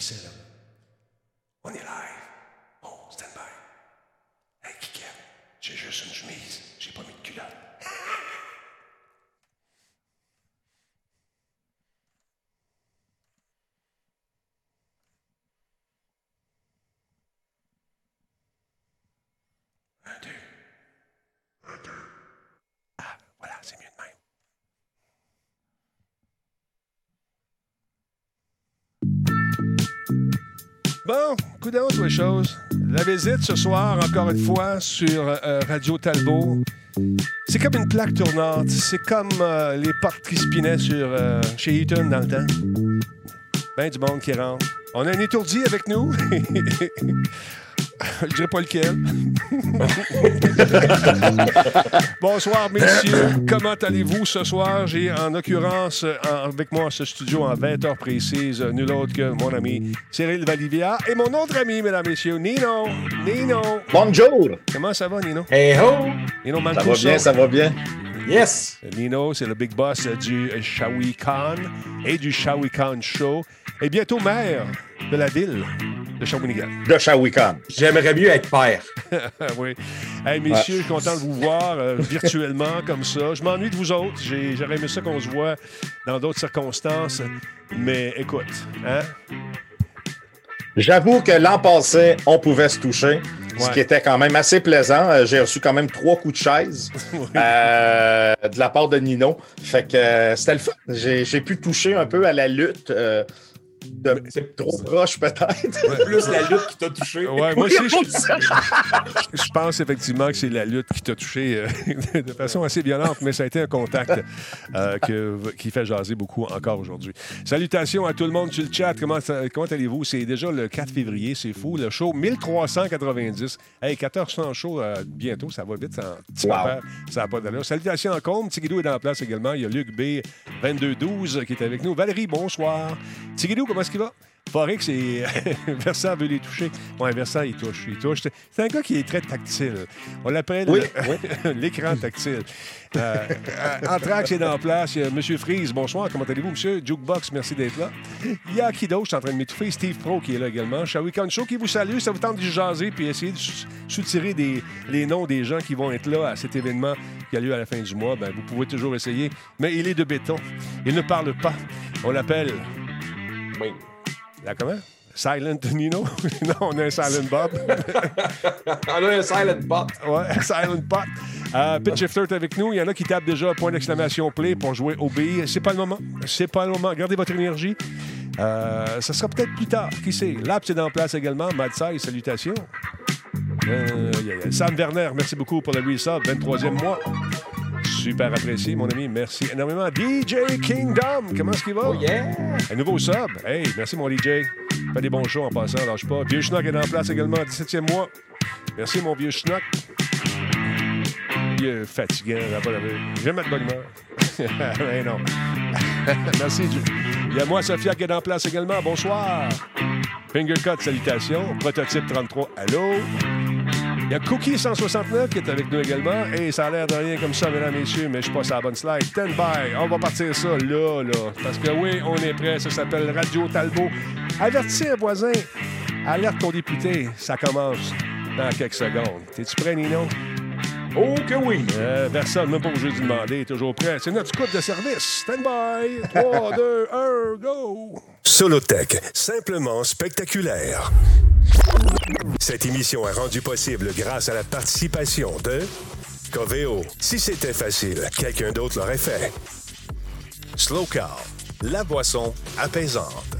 c'est là. On est live. Oh, stand by. Hey, Kikette, j'ai juste une chemise. J'ai pas mis de culotte. Un, deux. Un, deux. Ah, voilà, c'est mieux de même. Bon, coup sur les choses. La visite ce soir, encore une fois, sur euh, Radio Talbot. C'est comme une plaque tournante. C'est comme euh, les portes qui spinaient sur, euh, chez Eaton dans le temps. Ben du monde qui rentre. On a un étourdi avec nous. Je dirais pas lequel. Bonsoir, messieurs. Comment allez-vous ce soir? J'ai en occurrence en- avec moi ce studio en 20 heures précises, nul autre que mon ami Cyril Valivia et mon autre ami, mesdames, messieurs, Nino. Nino. Bonjour! Comment ça va, Nino? Hey ho! Nino Ça va bien, ça va bien. Yes! Nino, c'est le big boss du Shawi Khan et du Shawi Khan Show. Et bientôt maire de la ville de Shawinigan. De Shawikan. J'aimerais mieux être père. oui. Hey, messieurs, je suis content de vous voir euh, virtuellement comme ça. Je m'ennuie de vous autres. J'ai- J'aurais aimé ça qu'on se voit dans d'autres circonstances. Mais écoute, hein? J'avoue que l'an passé, on pouvait se toucher, ce qui était quand même assez plaisant. Euh, J'ai reçu quand même trois coups de chaise euh, de la part de Nino. Fait que c'était le fun. J'ai j'ai pu toucher un peu à la lutte. euh, C'est trop proche, peut-être. plus la lutte qui t'a touché. Ouais, moi aussi, je, je pense effectivement que c'est la lutte qui t'a touché euh, de façon assez violente, mais ça a été un contact euh, que- qui fait jaser beaucoup encore aujourd'hui. Salutations à tout le monde sur le chat. Comment, comment allez-vous? C'est déjà le 4 février, c'est fou. Le show 1390. Hey, 1400 shows euh, bientôt, ça va vite. Ça, Wow. ça pas d'allure. Salutations en comble. Tigidou est dans la place également. Il y a Luc B, 2212, qui est avec nous. Valérie, bonsoir. Tigidou, comment est-ce qu'il va? Forex et Versant veut les toucher. Ouais, Versant, il touche. Il touche. C'est un gars qui est très tactile. On l'appelle Oui, l'écran tactile. Euh, Anthrax est dans la place. Il y a M. Freeze, bonsoir. Comment allez-vous, monsieur? Jukebox, merci d'être là. Il y a Kido, je suis en train de m'étouffer. Steve Pro qui est là également. Shawi Show qui vous salue. Ça vous tente de jaser puis essayer de sou- soutirer des, les noms des gens qui vont être là à cet événement qui a lieu à la fin du mois. Ben, vous pouvez toujours essayer. Mais il est de béton. Il ne parle pas. On l'appelle Oui. Là, comment? Silent Nino? non, on a un Silent Bob. On a un silent bot. ouais, Silent. Euh, Pitch Shifter est avec nous. Il y en a qui tapent déjà point d'exclamation play pour jouer au BI. C'est pas le moment. C'est pas le moment. Gardez votre énergie. Euh, ça sera peut-être plus tard. Qui sait? Laps est en place également. Mad Size, salutations. Euh, yeah, yeah. Sam Werner, merci beaucoup pour le resub. 23e mois. Super apprécié, mon ami. Merci énormément. DJ Kingdom, comment est-ce qu'il va? Oh yeah! Un nouveau sub. Hey, merci mon DJ. Fais des bons shows en passant, lâche pas. Vieux Schnock est en place également, 17e mois. Merci mon vieux Schnock. Il est fatigant, ça va pas la J'aime mettre de bonne humeur. Mais non. merci. Dieu. Il y a moi, Sophia, qui est en place également. Bonsoir. Fingercut, salutations. Prototype 33, allô? Il y a Cookie 169 qui est avec nous également. Et ça a l'air de rien comme ça, mesdames, messieurs, mais je suis pas sur la bonne slide. Stand by. On va partir ça là, là. Parce que oui, on est prêt. Ça s'appelle Radio Talbot. Avertis un voisin. Alerte ton député. Ça commence dans quelques secondes. T'es-tu prêt, Nino? Oh que oui! Euh, personne, même pas obligé de demander. Toujours prêt. C'est notre scout de service. Stand by. 3, 2, 1, go. Solotech, simplement spectaculaire. Cette émission est rendue possible grâce à la participation de Coveo. Si c'était facile, quelqu'un d'autre l'aurait fait. Slow Car, la boisson apaisante.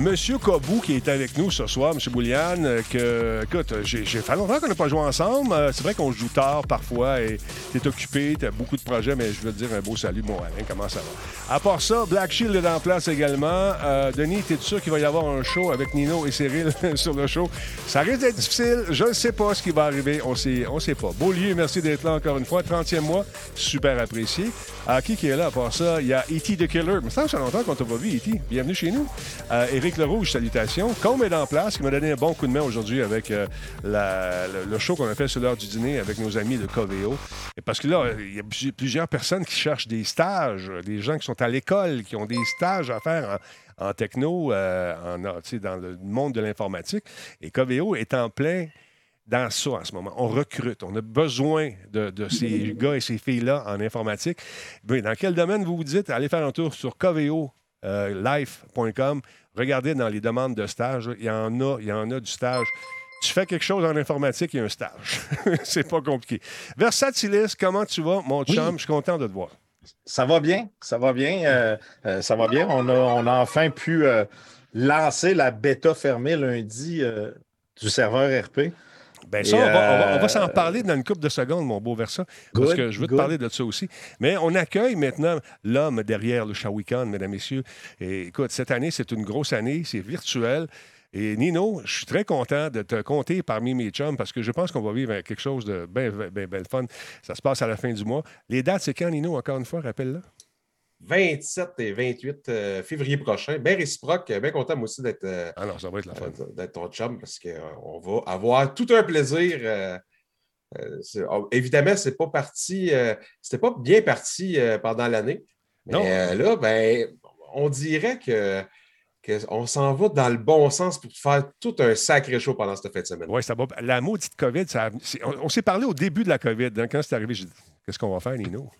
Monsieur Kobou qui est avec nous ce soir, Monsieur Bouliane, euh, que, écoute, j'ai fait longtemps qu'on n'a pas joué ensemble. Euh, C'est vrai qu'on joue tard parfois et t'es occupé, t'as beaucoup de projets, mais je veux te dire un beau salut, mon Alain, comment ça va? À part ça, Black Shield est en place également. Euh, Denis, t'es sûr qu'il va y avoir un show avec Nino et Cyril sur le show? Ça risque d'être difficile, je ne sais pas ce qui va arriver, on sait, on sait pas. Beaulieu, merci d'être là encore une fois, 30e mois, super apprécié. Ah, qui est là à part ça? Il y a E.T. The Killer. Que ça fait longtemps qu'on t'a pas vu, E.T. Bienvenue chez nous. Éric Lerouge, salutations. Combe est en place, qui m'a donné un bon coup de main aujourd'hui avec euh, le, show qu'on a fait sur l'heure du dîner avec nos amis de Coveo. Et parce que là, il y a plusieurs- personnes qui cherchent des stages, des gens qui sont à l'école, qui ont des stages à faire en, techno, euh, en, sais, dans le monde de l'informatique. Et Coveo est en plein dans ça en ce moment. On recrute. On a besoin de, ces gars et ces filles-là en informatique. Ben, dans quel domaine vous vous dites? Allez faire un tour sur coveolife.com. Regardez dans les demandes de stage. Il y en a, il y en a du stage. Tu fais quelque chose en informatique, il y a un stage. C'est pas compliqué. Versatilis, comment tu vas, mon chum? Je suis content de te voir. Ça va bien, ça va bien, euh, euh, ça va bien. On a, on a enfin pu euh, lancer la bêta fermée lundi du serveur RP. Ben ça, on va, on va- on va euh, s'en parler dans une couple de secondes, mon beau Versa, parce Good, que je veux te parler de ça aussi. Mais on accueille maintenant l'homme derrière le Shawicon, mesdames, messieurs. Et écoute, cette année, c'est une grosse année, c'est virtuel. Et Nino, je suis très content de te compter parmi mes chums parce que je pense qu'on va vivre quelque chose de bien ben, ben fun. Ça se passe à la fin du mois. Les dates, c'est quand, Nino, encore une fois, rappelle-le? 27 et 28 euh, février prochain. Bien réciproque. Bien content, moi aussi, d'être euh, Ah non, ça va être la fun. euh, d'être ton chum parce qu'on va avoir tout un plaisir. euh, euh, oh, évidemment, c'est pas parti, euh, c'était pas bien parti euh, pendant l'année. Mais Non. euh, là, ben, on dirait que qu'on s'en va dans le bon sens pour faire tout un sacré show pendant cette fin de semaine. Oui, ça va. La maudite COVID, ça, on, on s'est parlé au début de la COVID. hein, quand c'est arrivé, j'ai dit Qu'est-ce qu'on va faire, Nino?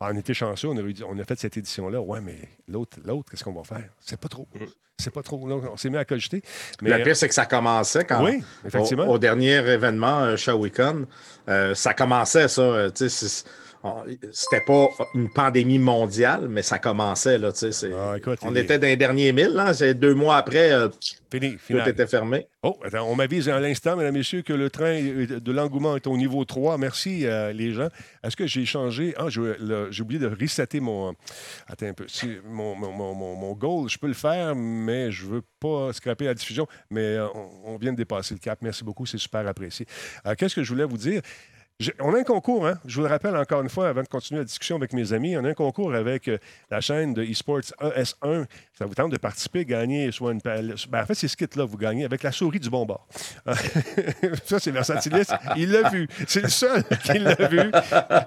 Ah, On était chanceux, on a, eu- on a fait cette édition-là. Ouais, mais l'autre, l'autre, qu'est-ce qu'on va faire? C'est pas trop. C'est pas trop. On s'est mis à cogiter. Mais, Le pire, c'est que ça commençait quand oui, effectivement. Au, au dernier événement, euh, Shawicon, euh, ça commençait, ça. euh, C'était pas une pandémie mondiale, mais ça commençait. Là, Ah, écoute, on était dans les derniers mille. Hein, c'est deux mois après, euh, Fini, tout était fermé. Oh, attends, on m'avise à l'instant, mesdames et messieurs, que le train de l'engouement est au niveau 3. Merci, euh, les gens. Est-ce que j'ai changé? Ah, j'ai oublié de resetter mon. Attends un peu. Si- mon, mon, mon, mon- goal, je peux le faire, mais je veux pas scraper la diffusion. Mais euh, on, on vient de dépasser le cap. Merci beaucoup, c'est super apprécié. Euh, Qu'est-ce que je voulais vous dire? On a un concours, hein? je vous le rappelle encore une fois avant de continuer la discussion avec mes amis. On a un concours avec euh, la chaîne de eSports ES1. Ça vous tente de participer, gagner soit une pelle- ben, en fait, c'est ce kit-là vous gagnez avec la souris du bon bord. ça, c'est Versatilis. Il l'a vu. C'est le seul qui l'a vu.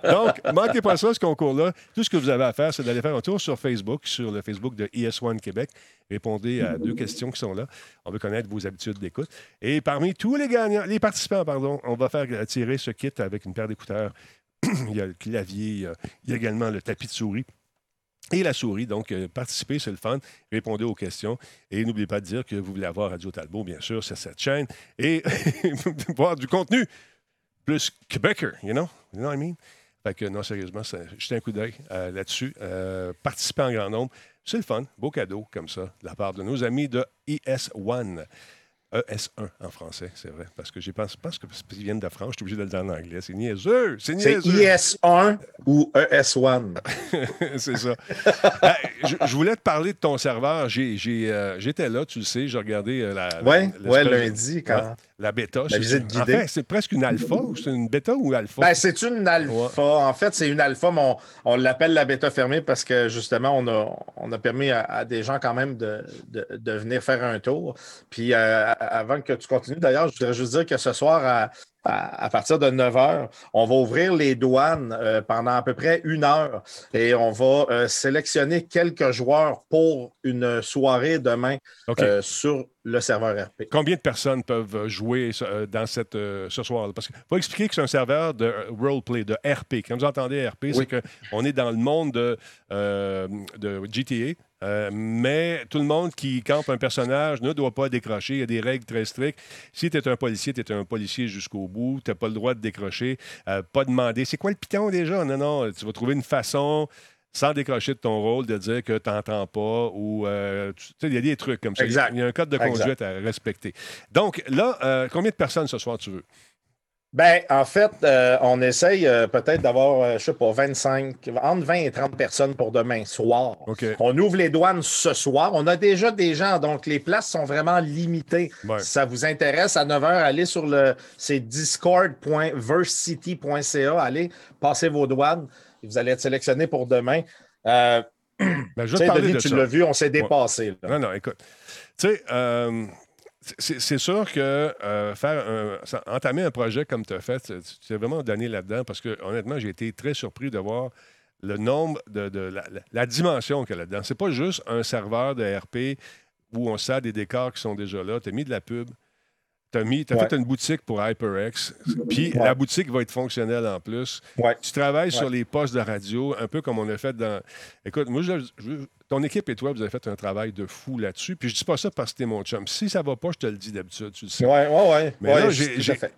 Donc, manquez pas ça, ce concours-là. Tout ce que vous avez à faire, c'est d'aller faire un tour sur Facebook, sur le Facebook de ES1 Québec. Répondez à deux questions qui sont là. On veut connaître vos habitudes d'écoute. Et parmi tous les gagnants, les participants, pardon, on va faire tirer ce kit avec une paire d'écouteurs. il y a le clavier, il y a, également le tapis de souris. Et la souris, donc, euh, participez, c'est le fun. Répondez aux questions. Et n'oubliez pas de dire que vous voulez avoir Radio Talbot, bien sûr, sur cette chaîne. Et voir du contenu plus Québécois, you know? You know what I mean? Fait que non, sérieusement, jetez un coup d'œil euh, là-dessus. Euh, participez en grand nombre. C'est le fun. Beau cadeau, comme ça, de la part de nos amis de ES1. ES1 en français, c'est vrai. Parce que j'ai pensé, pense que parce qu'ils viennent de France, je suis obligé de le dire en anglais. C'est niaiseux! C'est C'est niaiseux! IS1 ou E ES1. c'est ça. Euh, je, je voulais te parler de ton serveur. Euh, J'étais là, tu le sais, j'ai regardé euh, la, la- Oui, ouais, lundi, quand. La bêta. La C'est- visite En guidée. fait, c'est presque une alpha. ou C'est une bêta ou alpha? Ben, c'est une alpha. En fait, c'est une alpha, mais on, on l'appelle la bêta fermée parce que justement, on a, on a permis à, à des gens quand même de, de- de venir faire un tour. Puis euh, avant que tu continues, d'ailleurs, je voudrais juste dire que ce soir, à, à- à partir de 9 h, on va ouvrir les douanes euh, pendant à peu près une heure et on va euh, sélectionner quelques joueurs pour une soirée demain euh, sur le serveur RP. Combien de personnes peuvent jouer dans cette, ce soir-là? Parce qu'il faut expliquer que c'est un serveur de roleplay, de RP. Quand vous entendez RP, Oui. c'est qu'on est dans le monde de, de GTA, euh, mais tout le monde qui campe un personnage ne doit pas décrocher. Il y a des règles très strictes. Si tu es un policier, tu es un policier jusqu'au bout. Tu n'as pas le droit de décrocher. Euh, pas demander. C'est quoi le piton déjà? Non, non. Tu vas trouver une façon sans décrocher de ton rôle, de dire que tu n'entends pas ou euh, tu sais, il y a des trucs comme ça. Il y a un code de Exact. conduite à respecter. Donc là, combien de personnes ce soir tu veux? Ben, en fait, euh, on essaye euh, peut-être d'avoir, euh, je sais pas, 25, entre 20 et 30 personnes pour demain soir. On ouvre les douanes ce soir. On a déjà des gens, donc les places sont vraiment limitées. Ouais. Si ça vous intéresse, à 9 h, allez sur le c'est discord.versity.ca. Allez, passez vos douanes et vous allez être sélectionné pour demain. Euh, Ben, je Denis, de tu l'as vu, on s'est dépassé. Non, non, écoute. Tu sais, euh, c'est sûr que euh, faire un- entamer un projet comme tu as fait, tu t'es vraiment donné là-dedans parce que honnêtement, j'ai été très surpris de voir le nombre de, la dimension qu'il y a là-dedans. C'est pas juste un serveur de RP où on sert des décors qui sont déjà là. Tu as mis de la pub. Tu as, mis, t'as Ouais. fait une boutique pour HyperX. Puis Ouais. la boutique va être fonctionnelle en plus. Ouais. Tu travailles sur les postes de radio, un peu comme on a fait dans. Écoute, moi, je- je- ton équipe et toi, vous avez fait un travail de fou là-dessus. Puis je dis pas ça parce que t'es mon chum. Si ça va pas, je te le dis d'habitude, tu le sais. Ouais, ouais, ouais. Mais Ouais, là, je-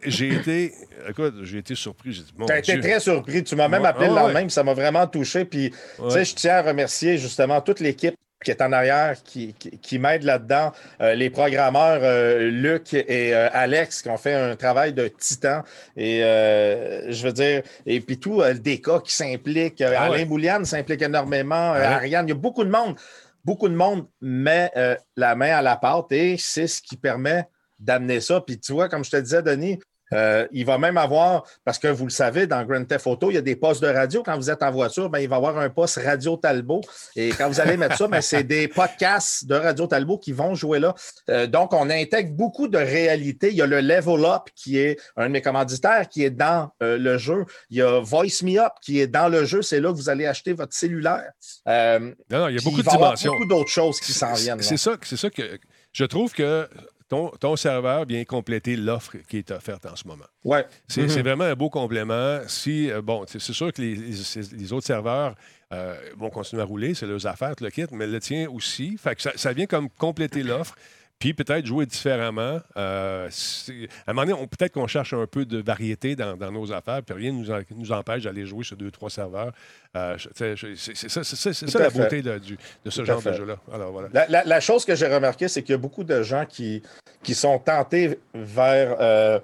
j'ai- été. Écoute, j'ai été surpris. J'ai dit, mon Tu as été très surpris. Tu m'as même appelé le lendemain, puis ça m'a vraiment touché. Puis, tu sais, je tiens à remercier justement toute l'équipe qui est en arrière, qui, qui, qui m'aide là-dedans. Euh, les programmeurs, euh, Luc et euh, Alex, qui ont fait un travail de titan. Et je veux dire, et puis tout, le DK qui s'implique. Euh, Ah Alain ouais. Bouliane s'implique énormément. Alain. Ariane, il y a beaucoup de monde. Beaucoup de monde met la main à la pâte et c'est ce qui permet d'amener ça. Puis tu vois, comme je te disais, Denis, euh, il va même avoir, parce que vous le savez, dans Grand Theft Auto, il y a des postes de radio. Quand vous êtes en voiture, ben, il va y avoir un poste Radio Talbot. Et quand vous allez mettre ça, ben, c'est des podcasts de Radio Talbot qui vont jouer là. Euh, donc, on intègre beaucoup de réalité. Il y a le Level Up, qui est un de mes commanditaires, qui est dans euh, le jeu. Il y a Voice Me Up, qui est dans le jeu. C'est là que vous allez acheter votre cellulaire. Non, non, il y a beaucoup il de va y avoir dimensions. beaucoup d'autres choses qui s'en viennent. C'est ça, c'est ça que je trouve que ton, ton serveur vient compléter l'offre qui est offerte en ce moment. Ouais. C'est Mhm. c'est vraiment un beau complément. Si, euh, bon, c'est c'est sûr que les, les- les autres serveurs euh, vont continuer à rouler, c'est leurs affaires, le kit, mais le tien aussi. Fait que ça, ça vient comme compléter l'offre. Puis peut-être jouer différemment. Euh, à un moment donné, on- peut-être qu'on cherche un peu de variété dans, dans nos affaires, puis rien ne nous, en- nous empêche d'aller jouer sur deux, trois serveurs. Euh, c'est ça, la fait. beauté de, du- de ce Tout genre de jeu-là. Voilà. La, la- la chose que j'ai remarqué, c'est qu'il y a beaucoup de gens qui, qui sont tentés vers euh,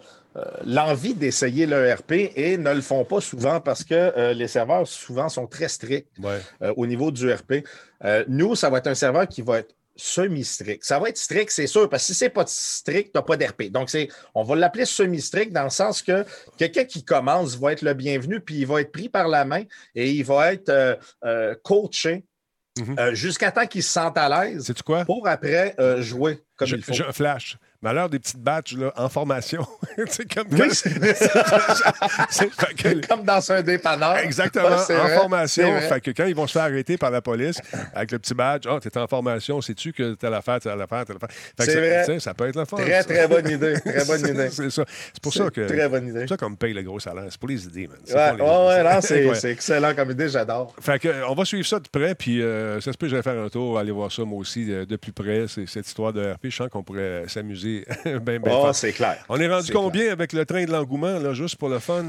l'envie d'essayer l'ERP et ne le font pas souvent parce que euh, les serveurs, souvent, sont très stricts Ouais. euh, au niveau du. Euh, nous, ça va être un serveur qui va être semi-strict. Ça va être strict, c'est sûr, parce que si c'est pas strict, tu n'as pas d'RP. Donc, c'est, on va l'appeler semi-strict dans le sens que quelqu'un qui commence va être le bienvenu, puis il va être pris par la main et il va être euh, euh, coaché Mhm. euh, jusqu'à temps qu'il se sente à l'aise Sais-tu quoi? pour après jouer comme Je, il faut. je flash. Malheur des petites batches là, en formation. c'est comme Oui, c'est c'est- que- comme dans un dépanneur. Exactement, Ouais, c'est en vrai, formation. c'est. Fait que quand ils vont se faire arrêter par la police avec le petit badge, ah, t'es en formation, sais-tu que t'as l'affaire, t'as l'affaire, t'as l'affaire. Fait que C'est ça, vrai. ça peut être le fun. Très, très bonne idée. Très bonne C'est- idée. C'est ça. C'est pour ça C'est que. Très bonne C'est idée. pour ça qu'on me paye le gros salaire. C'est pour les idées, man. C'est Ouais, les ouais, non, c'est c'est excellent comme idée, j'adore. Fait que, euh, on va suivre ça de près, puis euh, ça se peut que j'aille faire un tour, aller voir ça moi aussi de, de plus près, c'est, cette histoire de RP. Je sens qu'on pourrait s'amuser bien Oh, fort. c'est clair. On est rendu combien avec le train de l'engouement, là, juste pour le fun?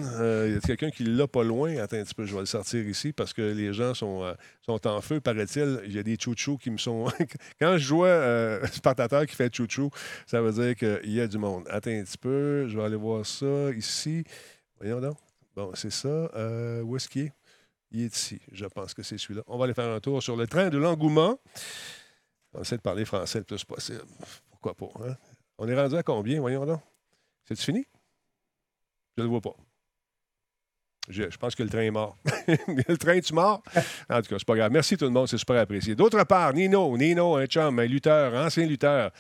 Il y a quelqu'un qui l'a pas loin? Attends un petit peu, je vais le sortir ici parce que les gens sont, euh, sont en feu, paraît-il. Il y a des chouchous qui me sont. Quand je vois euh, Spartateur qui fait chouchou, ça veut dire qu'il y a du monde. Attends un petit peu, je vais aller voir ça ici. Voyons donc. Bon, c'est ça. Euh, où est-ce qu'il est? Il est ici. Je pense que c'est celui-là. On va aller faire un tour sur le train de l'engouement. On va essayer de parler français le plus possible. Pourquoi pas? hein? On est rendu à combien? Voyons donc? C'est fini? Je ne le vois pas. Je, pense que le train est mort. le train est mort? En tout cas, c'est pas grave. Merci tout le monde, c'est super apprécié. D'autre part, Nino, Nino, un chum, un lutteur, ancien lutteur,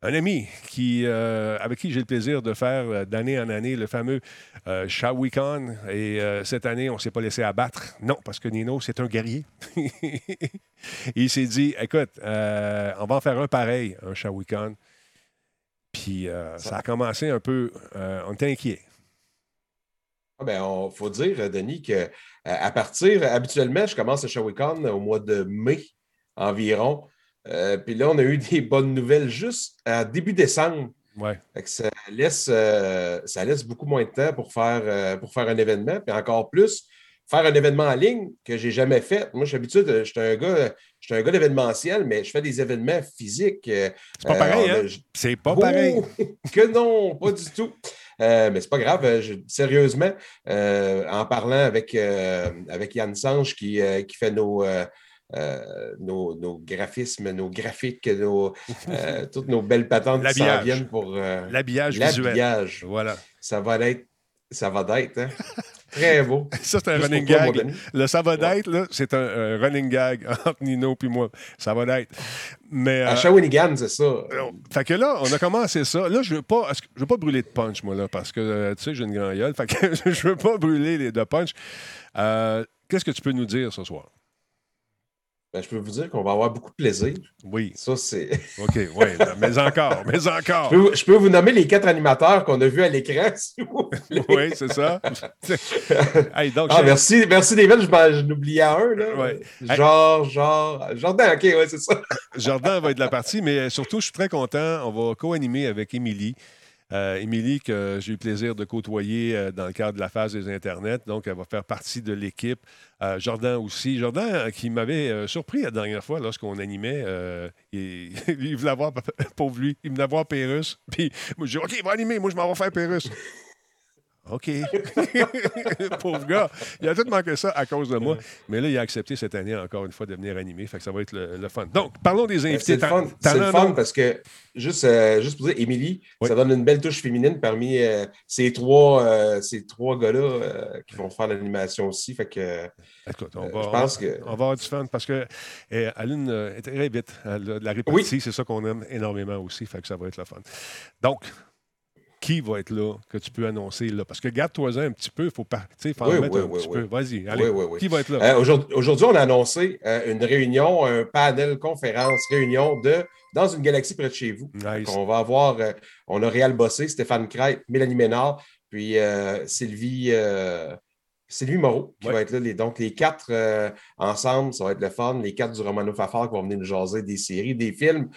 un ami euh, avec qui j'ai le plaisir de faire euh, d'année en année le fameux euh, Shawicon. Et euh, cette année, on ne s'est pas laissé abattre. Non, parce que Nino, c'est un guerrier. il s'est dit, écoute, on va en faire un pareil, un Shawicon. Puis euh, ça a commencé un peu, euh, on était inquiet. Ah ben, faut dire, euh, Denis, que à partir, habituellement, je commence le Shawicon au mois de mai environ. Euh, puis là, on a eu des bonnes nouvelles juste à début décembre. Ouais. Que ça, laisse, euh, ça laisse beaucoup moins de temps pour faire, euh, pour faire un événement. Puis encore plus faire un événement en ligne que j'ai jamais fait. Moi, suis habitué, je suis un gars, je un gars d'événementiel, mais je fais des événements physiques. C'est pas pareil, hein? C'est pas pareil. Que non, pas du tout. Euh, mais c'est pas grave, sérieusement, euh, en parlant avec, euh, avec Yann Sange qui, qui fait nos, nos, nos, graphismes, nos graphiques, nos, toutes nos belles patentes qui s'en viennent pour l'habillage visuel. Voilà. Ça va être, ça va être, hein? Très beau. Ça, c'est un running gag. le ça va d'être, c'est un, running gag entre Nino et moi. Ça va d'être. Mais, à euh, Shawinigan, c'est ça. Fait que là, on a commencé ça. Là, je veux pas, je veux pas brûler de punch, moi, là, parce que, euh, tu sais, j'ai une grande gueule. Fait que je veux pas brûler les de punch. Euh, qu'est-ce que tu peux nous dire ce soir? Ben, je peux vous dire qu'on va avoir beaucoup de plaisir. Oui. Ça, c'est. OK, oui. Mais encore, mais encore. Je peux, vous nommer les quatre animateurs qu'on a vus à l'écran, si vous voulez. Oui, c'est ça. ah, merci, merci David. Je, n'oubliais un. Là. Ouais. Genre, genre. Jordan, OK, oui, c'est ça. Jordan va être la partie, mais surtout, je suis très content. On va co-animer avec Émilie. Euh, Émilie, que j'ai eu le plaisir de côtoyer euh, dans le cadre de la phase des Internets, donc elle va faire partie de l'équipe. Euh, Jordan aussi. Jordan, qui m'avait surpris la dernière fois lorsqu'on animait, il, voulait avoir, pauvre lui, il Pérus. Puis moi, je dis OK, il va animer, moi je m'en vais faire Pérus. OK. Pauvre gars. Il a tout manqué ça à cause de moi. Mais là, il a accepté cette année, encore une fois, de venir animer. Fait que ça va être le, fun. Donc, parlons des invités. C'est le fun, parce que, juste, euh, juste pour dire, Émilie, ça donne une belle touche féminine parmi euh, ces trois, euh, ces trois gars-là qui vont faire l'animation aussi. Fait que. Écoute, on va, je pense que... on va avoir du fun parce que Aline est très vite. la répartie, c'est ça qu'on aime énormément aussi. Fait que ça va être le fun. Donc, qui va être là que tu peux annoncer là? Parce que garde-toi-en un petit peu, il faut pas, faire oui, mettre un petit peu. Vas-y, allez. Qui va être là? Euh, aujourd'hui, on a annoncé euh, une réunion, un panel conférence, réunion de dans une galaxie près de chez vous. On va avoir, euh, on a Réal Bossé, Stéphane Crête, Mélanie Ménard, puis Sylvie. Sylvie Moreau qui va être là. Les, donc, les quatre ensemble, ça va être le fun. Les quatre du Romano Fafard qui vont venir nous jaser des séries, des films.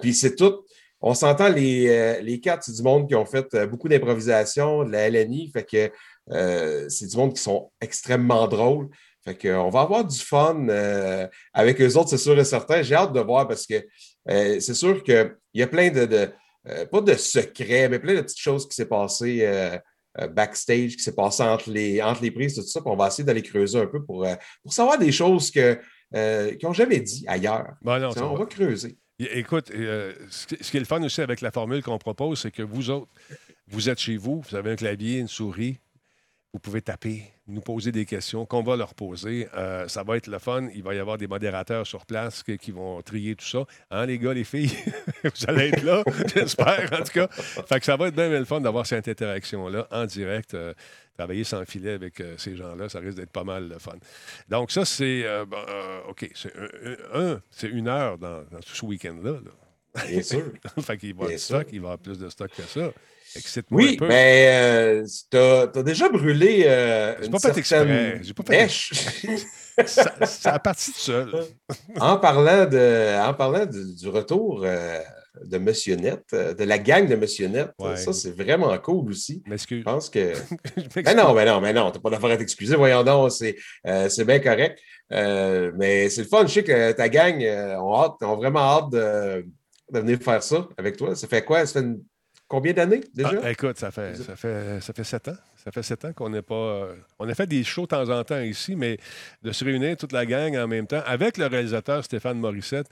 puis c'est tout on s'entend, les, euh, les quatre, c'est du monde qui ont fait euh, beaucoup d'improvisation, de la LNI, fait que euh, c'est du monde qui sont extrêmement drôles. Fait qu'on va avoir du fun avec eux autres, c'est sûr et certain. J'ai hâte de voir parce que c'est sûr qu'il y a plein de, pas de secrets, mais plein de petites choses qui s'est passées backstage, qui s'est passé entre les, entre les prises, tout ça. Puis on va essayer d'aller creuser un peu pour, pour savoir des choses que, qu'ils n'ont jamais dit ailleurs. Ben on va creuser. Écoute, euh, ce qui est le fun aussi avec la formule qu'on propose, c'est que vous autres, vous êtes chez vous, vous avez un clavier, une souris, vous pouvez taper, nous poser des questions qu'on va leur poser. Euh, ça va être le fun. Il va y avoir des modérateurs sur place qui, vont trier tout ça. Hein, les gars, les filles? vous allez être là, j'espère, en tout cas. Fait que ça va être bien, le fun d'avoir cette interaction-là en direct. Euh, travailler sans filet avec euh, ces gens-là, ça risque d'être pas mal le fun. Donc, ça, c'est. Euh, OK, c'est un, c'est une heure dans, ce week-end-là. Bien sûr. fait qu'il va, stock, il va avoir plus de stock que ça. Oui, mais tu as, déjà brûlé euh, une pas certaine J'ai pas fait ça, ça a parti tout seul. en parlant, de, en parlant du retour de Monsieur Net, euh, de la gang de Monsieur Net. Ça, c'est vraiment cool aussi. Je pense que. mais non, mais non, mais non, t'as pas d'affaire à t'excuser. Voyons donc, c'est euh, bien correct. Euh, mais c'est le fun. Je sais que ta gang ont, vraiment hâte de, venir faire ça avec toi. Ça fait quoi? Ça fait combien d'années déjà? Ah, écoute, ça fait, ça, fait, ça fait sept ans. Ça fait sept ans qu'on n'est pas. On a fait des shows de temps en temps ici, mais de se réunir toute la gang en même temps avec le réalisateur Stéphane Morissette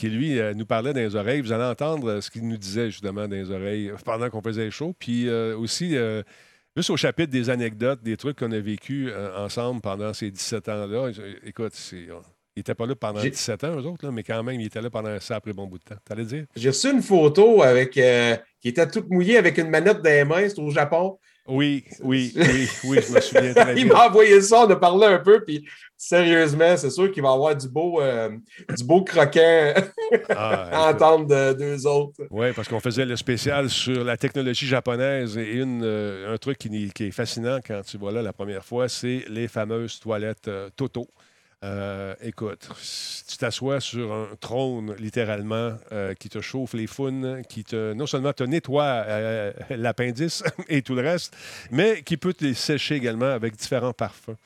qui, lui, euh, nous parlait dans les oreilles. Vous allez entendre euh, ce qu'il nous disait, justement, dans les oreilles pendant qu'on faisait le show. Puis euh, aussi, juste au chapitre des anecdotes, des trucs qu'on a vécu ensemble pendant ces 17 ans-là. Écoute, c'est. Il n'était pas là pendant 17 ans, eux autres, mais quand même, il était là pendant un sacré bon bout de temps. T'allais dire? J'ai reçu une photo avec qui était toute mouillée avec une manette dans les mains, c'était au Japon. Oui, oui, oui, oui, je me souviens très bien. il m'a envoyé ça, on a parlé un peu, puis sérieusement, c'est sûr qu'il va y avoir du beau, euh, du beau croquant ah, à entendre de deux autres. Oui, parce qu'on faisait le spécial sur la technologie japonaise et une, euh, un truc qui, qui, est fascinant quand tu vois là la première fois, c'est les fameuses toilettes euh, Toto. Euh, écoute, tu t'assois sur un trône, littéralement, euh, qui te chauffe les founes, qui te, non seulement te nettoie euh, l'appendice et tout le reste, mais qui peut te les sécher également avec différents parfums.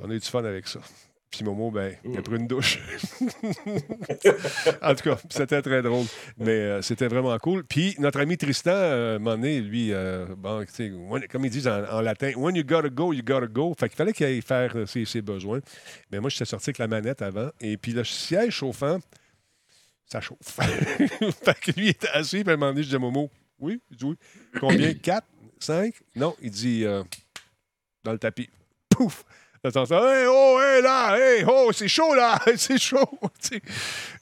On a eu du fun avec ça. Puis Momo, ben, il a pris une douche. en tout cas, c'était très drôle. Mais euh, c'était vraiment cool. Puis notre ami Tristan, euh, moment donné, lui, euh, bon, when- comme ils disent en, en latin, when you gotta go, you gotta go. Fait qu'il fallait qu'il aille faire ses, ses besoins. Mais moi, j'étais sorti avec la manette avant. Et puis le siège chauffant, ça chauffe. fait que lui, il était assis. Puis à un moment donné, je dis à Momo, oui, il dit oui. Combien? Quatre? Cinq? Non, il dit dans le tapis. Pouf! Là, t'entends, hey, oh, hey, là, hey, oh, c'est chaud, là, c'est chaud.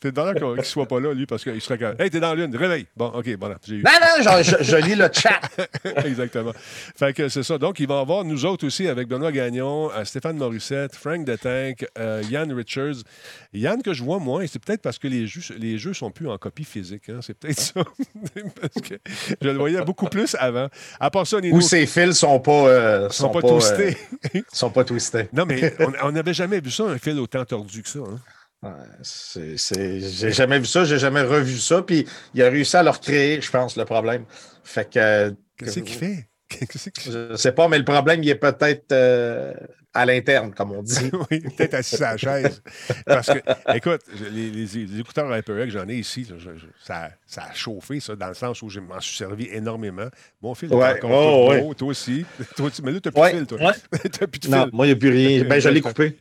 T'es demandant qu'il ne soit pas là, lui, parce qu'il serait comme, hey, t'es dans lune, réveille. Bon, OK, bon, là, j'ai eu. Non, non, je, je lis le chat. Exactement. Fait que c'est ça. Donc, il va y avoir nous autres aussi avec Benoît Gagnon, euh, Stéphane Morissette, Frank de Tank, euh, Yann Richards. Yann que je vois moins, c'est peut-être parce que les jeux, les jeux sont plus en copie physique. hein. C'est peut-être ça. parce que je le voyais beaucoup plus avant. À part ça, Nino, Ou ces fils sont pas. euh, sont pas twistés. euh, sont pas twistés. Non, mais on- n'avait jamais vu ça, un fil autant tordu que ça. hein. Ouais, J'ai jamais vu ça, j'ai jamais revu ça. Puis il a réussi à le recréer, je pense, le problème. Fait que. euh, Qu'est-ce qu'il fait? Fait? Je sais pas, mais le problème, il est peut-être euh, à l'interne, comme on dit. oui, peut-être assis à la chaise. Parce que, écoute, je- les, les- les écouteurs HyperX, j'en ai ici, là, je- je- ça, ça a chauffé, ça, dans le sens où je m'en suis servi énormément. Mon fil est Ouais, encore oh, tout ouais. beau, toi aussi. Toi aussi. Mais là, tu n'as plus Ouais, de fil, toi. plus de Non, fil. moi, il n'y a plus rien. Ben, je l'ai coupé.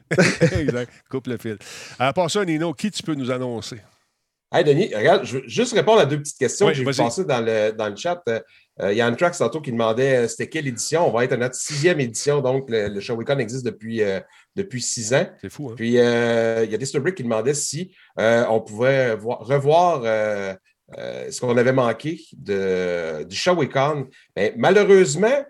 exact. Coupe le fil. À part ça, Nino, qui tu peux nous annoncer? Hey, Denis, regarde, je veux juste répondre à deux petites questions que j'ai passer dans le, dans le chat. Euh, Il y a Antrax tantôt qui demandait euh, c'était quelle édition? On va être à notre sixième édition, donc le, le Shawicon existe depuis, euh, depuis six ans. C'est fou, hein? Puis euh, il y a Disturbrick qui demandait si euh, on pouvait voir- revoir euh, euh, ce qu'on avait manqué de, du Shawicon. Mais malheureusement,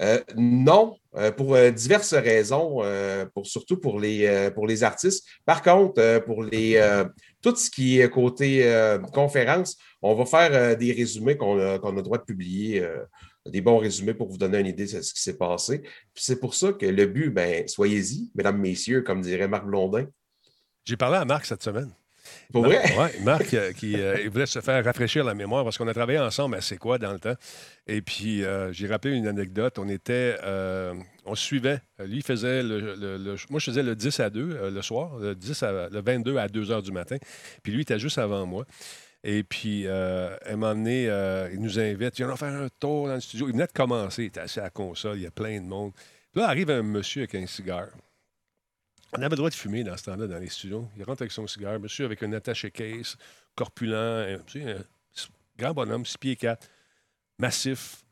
euh, non, euh, pour euh, diverses raisons, euh, pour, surtout pour les, euh, pour les artistes. Par contre, euh, pour les, euh, tout ce qui est côté euh, conférence, on va faire euh, des résumés qu'on a, qu'on a le droit de publier, euh, des bons résumés pour vous donner une idée de ce qui s'est passé. Puis c'est pour ça que le but, ben, soyez-y, mesdames, messieurs, comme dirait Marc Blondin. J'ai parlé à Marc cette semaine. Pour vrai? Oui, Marc, euh, qui euh, il voulait se faire rafraîchir la mémoire parce qu'on a travaillé ensemble à C'est quoi dans le temps. Et puis, euh, j'ai rappelé une anecdote. On était, on suivait. Lui, il faisait le, le- le- moi, je faisais le 10 à 2 euh, le soir, le, 10 à- le 22 à 2 heures du matin. Puis lui, il était juste avant moi. Et puis, moment donné, euh, il nous invite. Viens faire un tour dans le studio. Il venait de commencer. Il était assis à la console. Il y a plein de monde. Puis là, arrive un monsieur avec un cigare. On avait le droit de fumer dans ce temps-là dans les studios. Il rentre avec son cigare, monsieur avec un attaché case, corpulent, un, tu sais, un grand bonhomme, 6 pieds 4, massif.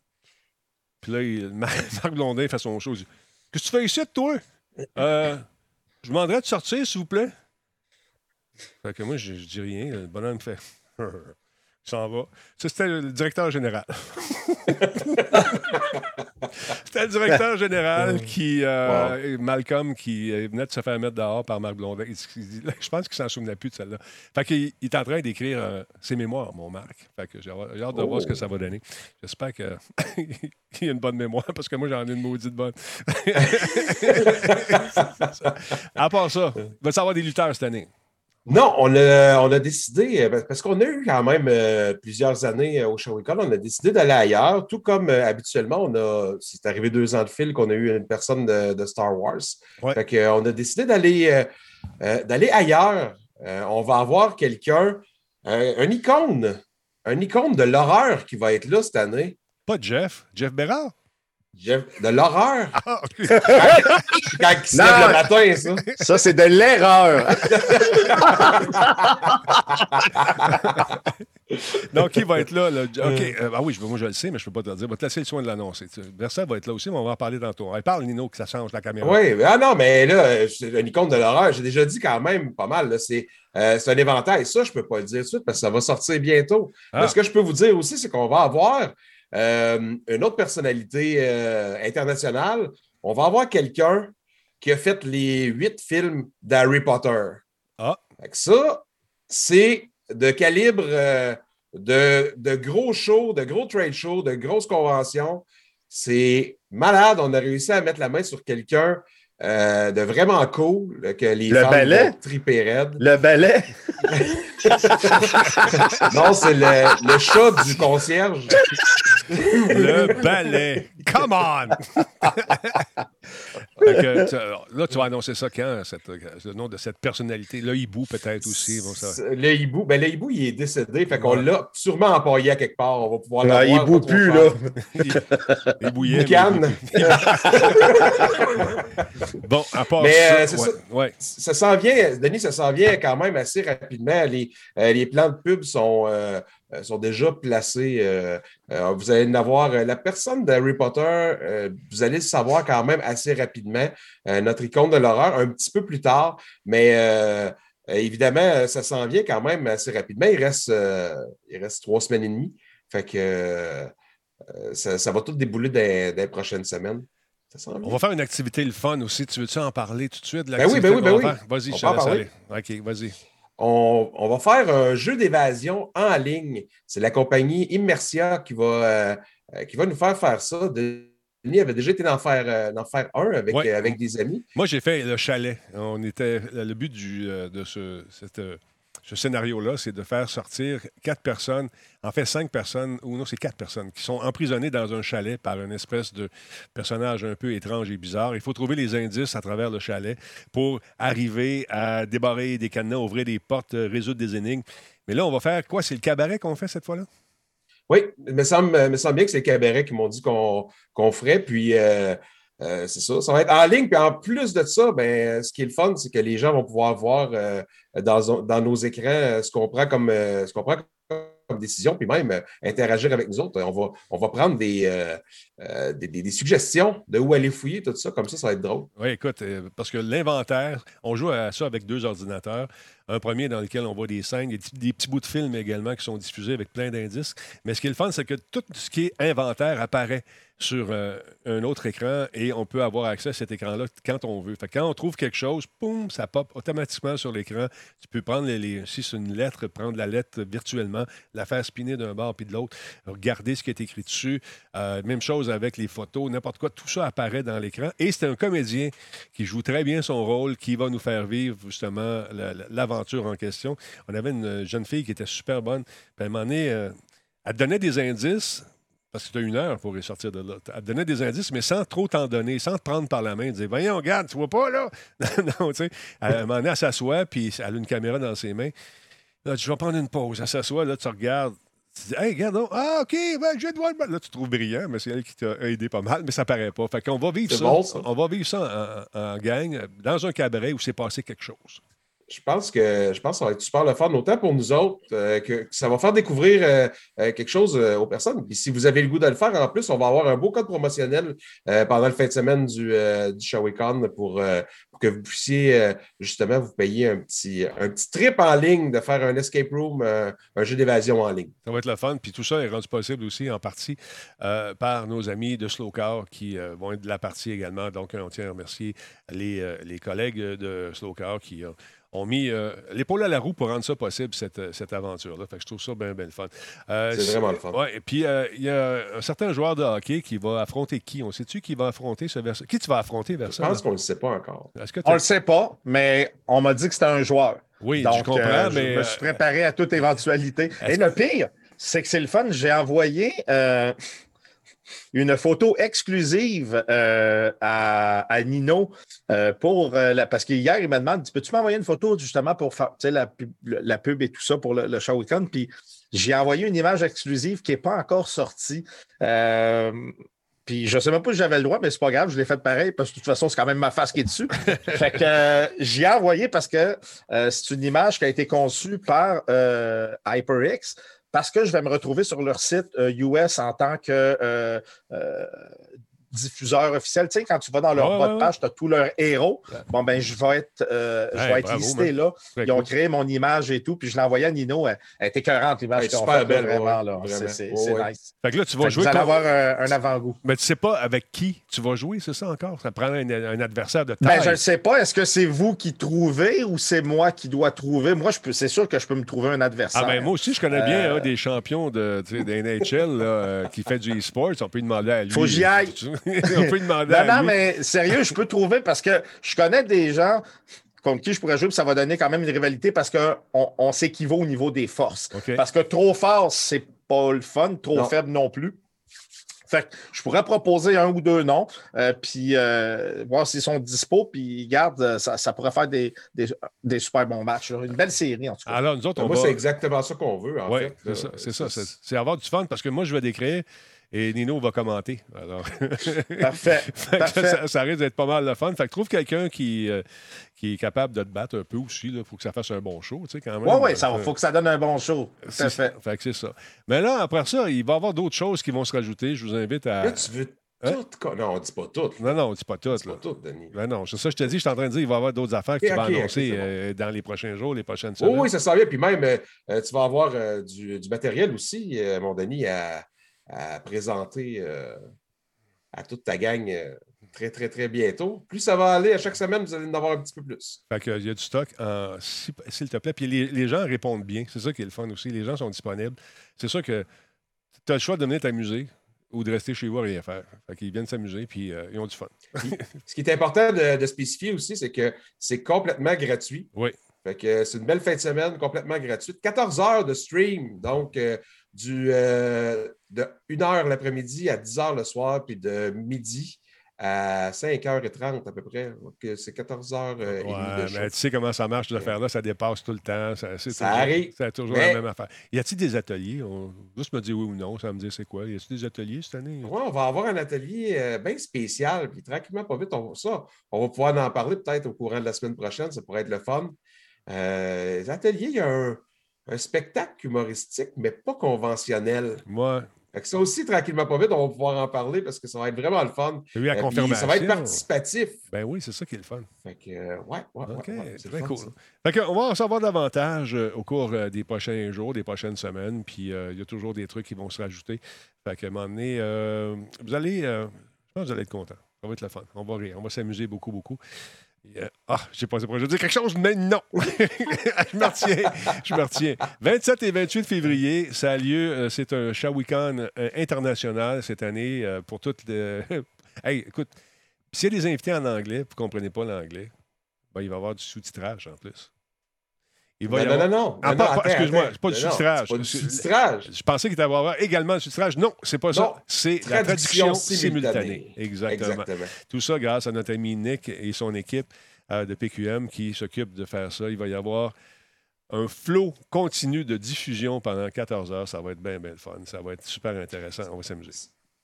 Puis là, il- Marc Blondin fait son show. Qu'est-ce que tu fais ici, toi? Euh, je demanderais de sortir, s'il vous plaît. Fait que moi, je, je dis rien. Le bonhomme fait. Il s'en va. Ça, c'était le directeur général. c'était le directeur général qui, euh, Malcolm, qui euh, venait de se faire mettre dehors par Marc Blondin. Je pense qu'il s'en souvenait plus de celle-là. Fait qu'il il est en train d'écrire euh, ses mémoires, mon Marc. Fait que j'ai hâte de voir ce que ça va donner. J'espère qu'il a une bonne mémoire, parce que moi, j'en ai une maudite bonne. à part ça, il va savoir des lutteurs cette année. Non, on a, on a décidé, euh, parce qu'on a eu quand même euh, plusieurs années euh, au Shawicon, on a décidé d'aller ailleurs, tout comme euh, habituellement, on a, c'est arrivé deux ans de fil qu'on a eu une personne de, de Star Wars. Ouais. Fait que, on a décidé d'aller euh, d'aller ailleurs. On va avoir quelqu'un, un icône, un icône de l'horreur qui va être là cette année. Pas Jeff, Jeff Bérard? Jeff- de l'horreur. Ah. Quand il se lève le matin, ça. Ça, c'est de l'erreur. Donc, qui va être là? là? OK. euh, ah oui, je, moi, je le sais, mais je ne peux pas te le dire. Je vais te laisser le soin de l'annoncer. Versa va être là aussi, mais on va en parler tantôt. Elle parle, Nino, que ça change la caméra. Oui, ah non, mais là, euh, c'est un icône de l'horreur. J'ai déjà dit quand même pas mal. là, C'est euh, c'est un éventail. Ça, je ne peux pas le dire tout de suite parce que ça va sortir bientôt. Ah. Mais ce que je peux vous dire aussi, c'est qu'on va avoir euh, une autre personnalité euh, internationale. On va avoir quelqu'un qui a fait les huit films d'Harry Potter. Ah. Fait que ça, c'est de calibre euh, de, de gros shows, de gros trade shows, de grosses conventions. C'est malade. On a réussi à mettre la main sur quelqu'un euh, de vraiment cool, euh, que les Le ballet? vont triper raide. Le balai. Non, c'est le, le chat du concierge. Le ballet. Come on! là, tu vas annoncer ça quand, cette, le nom de cette personnalité? Le hibou, peut-être aussi. Bon, ça... Le hibou, ben, le hibou, il est décédé. Fait qu'on l'a sûrement empaillé à quelque part. On va pouvoir le Il hibou plus, là. Il bouillait. bon, à part mais, ça, ça, ouais. ça s'en vient, Denis, ça s'en vient quand même assez rapidement. Les, euh, les plans de pub sont. Euh, euh, sont déjà placés. Euh, euh, vous allez en avoir la personne d'Harry Potter, vous allez le savoir quand même assez rapidement. notre icône de l'horreur, un petit peu plus tard, mais évidemment, ça s'en vient quand même assez rapidement. Il reste, il reste trois semaines et demie. Fait que ça, va tout débouler dans, les prochaines semaines. On va faire une activité le fun aussi. Tu veux-tu en parler tout de suite? Ben oui, ben oui, ben oui. Vas-y, je te laisse aller. OK, vas-y on, va faire un jeu d'évasion en ligne. C'est la compagnie Immersia qui va, euh, qui va nous faire faire ça. Denis avait déjà été d'en faire, euh, faire, un avec, avec des amis. Moi, j'ai fait le chalet. On était, le but du, euh, de ce, cette ce scénario-là, c'est de faire sortir quatre personnes, en fait cinq personnes, ou non, c'est quatre personnes, qui sont emprisonnées dans un chalet par une espèce de personnage un peu étrange et bizarre. Il faut trouver les indices à travers le chalet pour arriver à débarrer des cadenas, ouvrir des portes, résoudre des énigmes. Mais là, on va faire quoi? C'est le cabaret qu'on fait cette fois-là? Oui, il me semble, me semble bien que c'est le cabaret qui m'ont dit qu'on ferait. Puis, euh, euh, c'est ça. Ça va être en ligne. Puis en plus de ça, ben, ce qui est le fun, c'est que les gens vont pouvoir voir euh, dans, dans, nos écrans euh, ce qu'on prend comme ce qu'on prend comme décision, puis même interagir avec nous autres. On va, on va prendre des, des, des, suggestions de où aller fouiller, tout ça. Comme ça, ça va être drôle. Oui, écoute, parce que l'inventaire, on joue à ça avec deux ordinateurs. Un premier dans lequel on voit des scènes, des, des petits bouts de films également qui sont diffusés avec plein d'indices. Mais ce qui est le fun, c'est que tout ce qui est inventaire apparaît sur euh, un autre écran et on peut avoir accès à cet écran-là quand on veut. Quand on trouve quelque chose, boum, ça pop automatiquement sur l'écran. Tu peux prendre, les, si c'est une lettre, prendre la lettre virtuellement, la faire spinner d'un bord puis de l'autre, regarder ce qui est écrit dessus. Euh, même chose avec les photos, n'importe quoi. Tout ça apparaît dans l'écran. Et c'est un comédien qui joue très bien son rôle, qui va nous faire vivre justement l'aventure en question. On avait une jeune fille qui était super bonne. Puis à un moment donné, euh, elle donnait des indices parce que tu as une heure pour sortir de là. Elle te donnait des indices, mais sans trop t'en donner, sans te prendre par la main, dire Voyons, regarde, tu vois pas là? Non, tu sais. À un moment donné, elle s'assoit, puis elle a une caméra dans ses mains. Là, tu vas prendre une pause. Elle s'assoit, là, tu regardes. Tu dis, hey, regarde, ah, OK, ben, je vais devoir. Là, tu trouves brillant, mais c'est elle qui t'a aidé pas mal, mais ça paraît pas. Fait qu'on va vivre ça, On va vivre ça en, en gang, dans un cabaret où s'est passé quelque chose je pense que je pense ça va être super le fun, autant pour nous autres, euh, que, ça va faire découvrir euh, euh, quelque chose aux personnes. Puis si vous avez le goût de le faire, en plus, on va avoir un beau code promotionnel pendant le fin de semaine du, du pour, pour, que vous puissiez justement vous payer un petit, un petit trip en ligne de faire un escape room, un jeu d'évasion en ligne. Ça va être le fun. Puis tout ça est rendu possible aussi en partie par nos amis de Slowcar qui vont être de la partie également. Donc, on tient à remercier les, les collègues de Slowcar qui ont ont mis euh, l'épaule à la roue pour rendre ça possible, cette, euh, cette aventure-là. Fait que je trouve ça bien, bien le fun. Euh, c'est vraiment le fun. Ouais, et puis, il y a un certain joueur de hockey qui va affronter qui? On sait-tu qui va affronter ce verset? Qui tu vas affronter vers ça? Je pense qu'on ne le sait pas encore. On ne le sait pas, mais on m'a dit que c'était un joueur. Oui, je comprends, mais... Je me suis préparé à toute éventualité. Et le pire, c'est que c'est le fun. J'ai envoyé une photo exclusive euh, à, Nino euh, pour euh, la, parce qu'hier, il m'a demandé Peux-tu m'envoyer une photo justement pour faire la, la pub et tout ça pour le, le show weekend? Puis j'ai envoyé une image exclusive qui n'est pas encore sortie. Puis je ne sais même pas si j'avais le droit, mais c'est pas grave, je l'ai fait pareil parce que de toute façon, c'est quand même ma face qui est dessus. fait que j'y ai envoyé parce que c'est une image qui a été conçue par HyperX parce que je vais me retrouver sur leur site US euh, en tant que euh, euh, diffuseur officiel. Tu sais, quand tu vas dans leur bas de page, tu as tous leurs héros. Bon, ben, je vais être, euh, je vais être listé là. Ils ont créé mon image et tout, puis je l'ai envoyé à Nino. Elle, était écœurante, l'image. C'est super belle, vraiment. là. C'est nice. Fait que là, tu vas jouer. Vous allez avoir un, avant-goût. Mais tu sais pas avec qui tu vas jouer, c'est ça encore? Ça prend un, adversaire de ben, taille. Ben, je ne sais pas. Est-ce que c'est vous qui trouvez ou c'est moi qui dois trouver? Moi, c'est sûr que je peux me trouver un adversaire. Ah, ben, moi aussi, je connais bien euh, des champions de, de NHL euh, qui fait du e-sport. On peut demander à lui. Faut que j'y aille. On peut demander non, non, mais sérieux, je peux trouver parce que je connais des gens contre qui je pourrais jouer, puis ça va donner quand même une rivalité parce qu'on on, s'équivaut au niveau des forces. Parce que trop fort, c'est pas le fun, trop faible non plus. Fait que je pourrais proposer un ou deux noms, euh, puis euh, voir s'ils sont dispo, puis garde, ça, ça pourrait faire des, des, des super bons matchs. là. Une belle série, en tout cas. Alors, nous autres, on Moi, va... c'est exactement ça qu'on veut, en Oui, fait. c'est ça. C'est ça. C'est c'est avoir du fun parce que moi, je vais décrire et Nino va commenter. Alors, Parfait. Fait que Parfait. ça, ça risque d'être pas mal le fun. Fait que trouve quelqu'un qui, euh, qui est capable de te battre un peu aussi. Il faut que ça fasse un bon show, tu sais, quand même. Oui, oui, ça Euh, faut que ça donne un bon show. Tout à fait. Fait que c'est ça. Mais là, après ça, il va y avoir d'autres choses qui vont se rajouter. Je vous invite à. Là, tu veux Hein? tout. Non, on dit pas tout. Non, non, c'est pas tout. C'est Là. pas tout, Denis. Ben non, c'est ça, je te dis, je suis en train de dire, il va y avoir d'autres affaires que tu vas annoncer bon. euh, dans les prochains jours, les prochaines Oh, semaines. oui, ça sent bien. Puis même, euh, euh, tu vas avoir euh, du, du matériel aussi, euh, mon Denis, à, à présenter euh, à toute ta gang euh, très, très, très bientôt. Plus ça va aller, à chaque semaine, vous allez en avoir un petit peu plus. Fait qu'il y a du stock, si- s'il te plaît. Puis les, les gens répondent bien. C'est ça qui est le fun aussi. Les gens sont disponibles. C'est sûr que tu as le choix de venir t'amuser ou de rester chez vous à rien faire. Fait qu'ils viennent s'amuser, puis euh, ils ont du fun. Ce qui est important de, de spécifier aussi, c'est que c'est complètement gratuit. Oui. Fait que c'est une belle fin de semaine complètement gratuite. 14 heures de stream, donc euh, du, euh, de 1 heure l'après-midi à 10 heures le soir, puis de midi à 5h30 à peu près. Euh, c'est 14 heures euh, Ouais, de mais tu sais comment ça marche, cette affaire-là, ça dépasse tout le temps. Ça, Ça toujours, arrive. C'est toujours Mais- la même affaire. Y a-t-il des ateliers? On... Juste me dire oui ou non, ça va me dire c'est quoi. Y a-t-il des ateliers cette année? Ouais, on va avoir un atelier euh, bien spécial, puis tranquillement, pas vite, on va ça. On va pouvoir en parler peut-être au courant de la semaine prochaine, ça pourrait être le fun. Euh, les ateliers, il y a un, un spectacle humoristique, mais pas conventionnel. Moi, Fait que ça aussi, tranquillement, pas vite, on va pouvoir en parler parce que ça va être vraiment le fun. eu la confirmation. ça va être participatif. Ben oui, c'est ça qui est le fun. Fait que, euh, ouais, ouais, ouais, OK, ouais, c'est très fun, cool. ça. Fait que, on va en savoir davantage euh, au cours euh, des prochains jours, des prochaines semaines. Puis euh, il y a toujours des trucs qui vont se rajouter. Fait qu'à un moment donné, vous allez, je pense que vous allez être content. Ça va être le fun. On va rire. On va s'amuser beaucoup, beaucoup. Euh, ah, j'ai pas je veux dire quelque chose, mais non! je me retiens. Je me retiens. 27 et 28 février, ça a lieu. euh, c'est un Shawikan euh, international cette année pour toutes les. hey, écoute, s'il y a des invités en anglais, vous ne comprenez pas l'anglais, ben, il va y avoir du sous-titrage en plus. Il va y Non, avoir- non, non, non. Ah, non, non, excuse-moi, c'est pas du Non, non, c'est Pas du. Je pensais qu'il allait y avoir également le sous-titrage. Non, c'est pas Non. ça. C'est la traduction simultanée. simultanée. Exactement. Exactement. Tout ça grâce à notre ami Nick et son équipe euh, de PQM qui s'occupe de faire ça. Il va y avoir un flot continu de diffusion pendant 14 heures. Ça va être bien, bien fun. Ça va être super intéressant. On va s'amuser.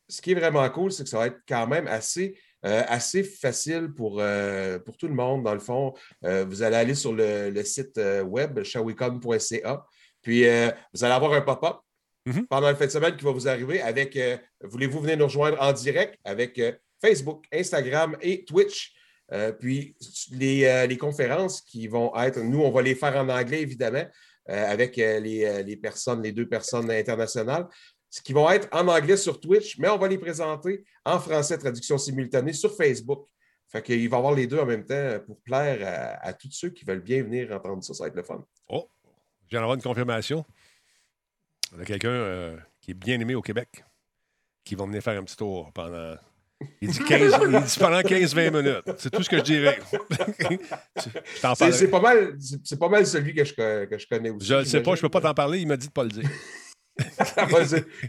ce qui est vraiment cool, c'est que ça va être quand même assez, euh, assez facile pour, euh, pour tout le monde. Dans le fond, Euh, vous allez aller sur le, le site web shawicon.ca, puis vous allez avoir un pop-up Mhm. pendant le fin de semaine qui va vous arriver avec Voulez-vous venir nous rejoindre en direct avec Facebook, Instagram et Twitch? Puis les, les conférences qui vont être, nous, on va les faire en anglais, évidemment, avec les, les personnes, les deux personnes internationales ce qui vont être en anglais sur Twitch, mais on va les présenter en français, traduction simultanée, sur Facebook. Fait qu'il va y avoir les deux en même temps pour plaire à, à tous ceux qui veulent bien venir entendre ça. Ça va être le fun. Oh, je viens d'avoir une confirmation de quelqu'un euh, qui est bien aimé au Québec qui va venir faire un petit tour pendant. Il dit, 15 il dit pendant 15-20 minutes. C'est tout ce que je dirais. je t'en C'est pas, mal- c'est- pas mal celui que je, que je connais aussi. Je ne sais pas, je ne peux pas t'en parler. Il m'a dit de ne pas le dire.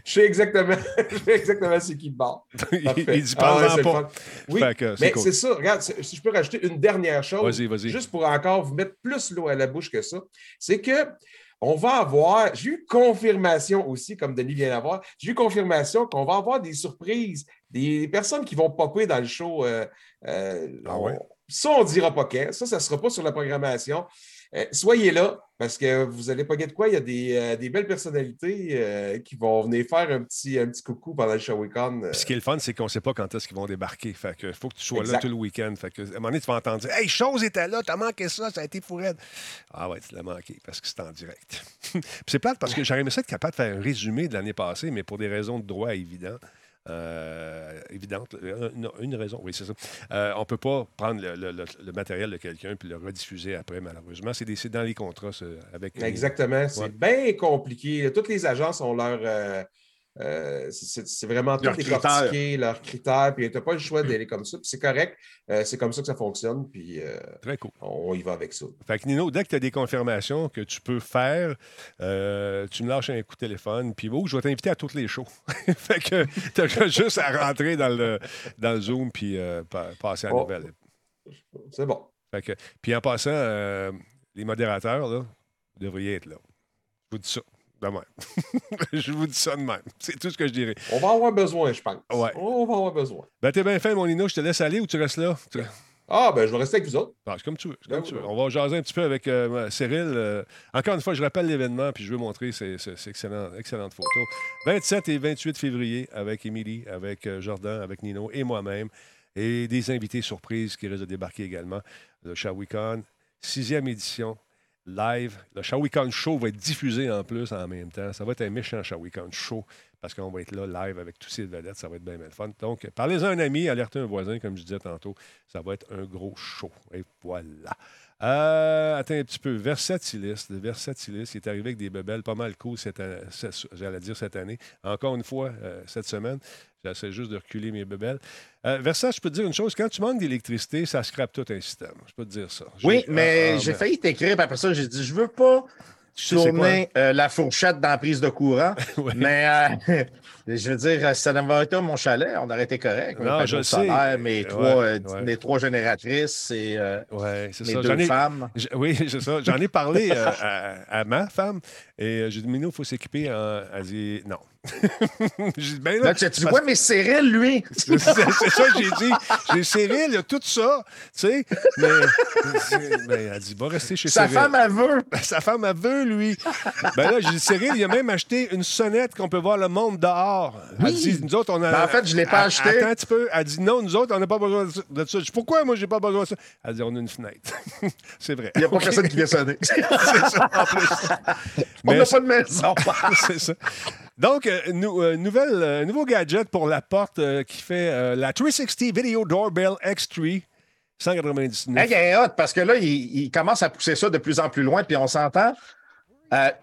Je sais exactement, je sais exactement c'est qui barre. il, il dit Ah ouais, pas. Oui, c'est mais cool. c'est ça. Regarde, si je peux rajouter une dernière chose. Juste pour encore vous mettre plus l'eau à la bouche que ça, c'est que on va avoir, j'ai eu confirmation aussi, comme Denis vient d'avoir, j'ai eu confirmation qu'on va avoir des surprises, des personnes qui vont popper dans le show. euh, euh, Ah on- ouais? Ça, on ne dira pas. Ça, ça ne sera pas sur la programmation. Euh, soyez là, parce que vous allez pas de quoi. Il y a des, euh, des belles personnalités euh, qui vont venir faire un petit, un petit coucou pendant le Puis ce qui est le fun, c'est qu'on ne sait pas quand est-ce qu'ils vont débarquer. Fait que faut que tu sois là tout le week-end. Fait que, à un moment donné, tu vas entendre dire Hey, chose était là, t'as manqué ça, ça a été fourré. Ah ouais, tu l'as manqué parce que c'est en direct. C'est plate parce que j'aurais aimé ça être capable de faire un résumé de l'année passée, mais pour des raisons de droit évidentes. Euh, évidentes. Euh, une raison, oui, c'est ça. Euh, on ne peut pas prendre le, le- le- le matériel de quelqu'un puis le rediffuser après, malheureusement. C'est dans les contrats avec. les- Exactement. C'est Ouais. bien compliqué. Toutes les agences ont leur, euh, c'est vraiment tout décortiqué, leurs critères, puis tu n'as pas le choix d'aller comme ça, puis c'est correct. Euh, c'est comme ça que ça fonctionne, puis euh, Très cool. on y va avec ça. Fait que Nino, dès que tu as des confirmations que tu peux faire, tu me lâches un coup de téléphone, puis oh, je vais t'inviter à toutes les shows. fait que tu as juste à rentrer dans le, dans le Zoom puis pa- passer à la Oh. nouvelle. C'est bon. Fait que, puis en passant, les modérateurs, là, vous devriez être là. Je vous dis ça de même. je vous dis ça de même. C'est tout ce que je dirais. On va avoir besoin, je pense. Ouais. On va avoir besoin. Ben, t'es bien fait, mon Nino. Je te laisse aller ou tu restes là? Tu- Ah, ben, je vais rester avec vous autres. Ah, c'est comme tu veux. c'est comme Ben tu veux. ben On va jaser un petit peu avec euh, Cyril. Euh, encore une fois, je rappelle l'événement, puis je veux montrer ces, ces- ces excellentes, excellentes photos. 27 et 28 février avec Émilie, avec euh, Jordan, avec Nino et moi-même. Et des invités surprises qui risquent de débarquer également. Le Shawicon, sixième édition, live. Le Shawicon Show va être diffusé en plus en même temps. Ça va être un méchant Shawicon Show parce qu'on va être là live avec tous ces vedettes. Ça va être bien, bien fun. Donc, parlez-en à un ami, alertez un voisin, comme je disais tantôt. Ça va être un gros show. Et voilà. Euh, attends un petit peu. Versatilis. Le Versatilis, il est arrivé avec des bebelles pas mal cool, cette année- cette- j'allais dire cette année. Encore une fois, euh, cette semaine. J'essaie juste de reculer mes bebelles. Euh, je peux te dire une chose. Quand tu manques d'électricité, ça scrape tout un système. Je peux te dire ça. Oui, mais ah, ah, j'ai failli t'écrire, après ça, j'ai dit, je veux pas tourner euh, la fourchette dans la prise de courant. Ouais. Mais euh, je veux dire, si ça n'avait été mon chalet, on aurait été correct. Non, Mes je sais. mes, trois, euh, ouais. mes trois génératrices et euh, mes ça. deux ai- femmes. Oui, c'est ça. J'en ai parlé euh, à, à ma femme et euh, j'ai dit, Minou, il faut s'équiper. en- Elle dit, non. J'ai dit, ben là, Là, tu dit, ouais, mais Cyril, lui, c'est ça que j'ai dit. J'ai dit, Cyril, il y a tout ça, tu sais. Mais, ben, elle dit, va rester chez sa Cyril. femme, elle veut. Sa femme, elle veut, lui. Ben là, j'ai dit, Cyril, il a même acheté une sonnette qu'on peut voir le monde dehors. Elle Oui. dit, nous autres, on a. Ben, en fait, je l'ai pas Elle- acheté. Attends un petit peu. Elle dit, non, nous autres, on n'a pas besoin de ça-. Je dis, pourquoi moi, j'ai pas besoin de ça? Elle dit, on a une fenêtre. c'est vrai. Il n'y a pas personne qui vient sonner. C'est ça, en plus. on n'a pas de maison. c'est ça. Donc, euh, euh, nouvelle, euh, nouveau gadget pour la porte euh, qui fait la 360 Video Doorbell X3, 199. Hey, hot parce que là, il, il commence à pousser ça de plus en plus loin, puis on s'entend.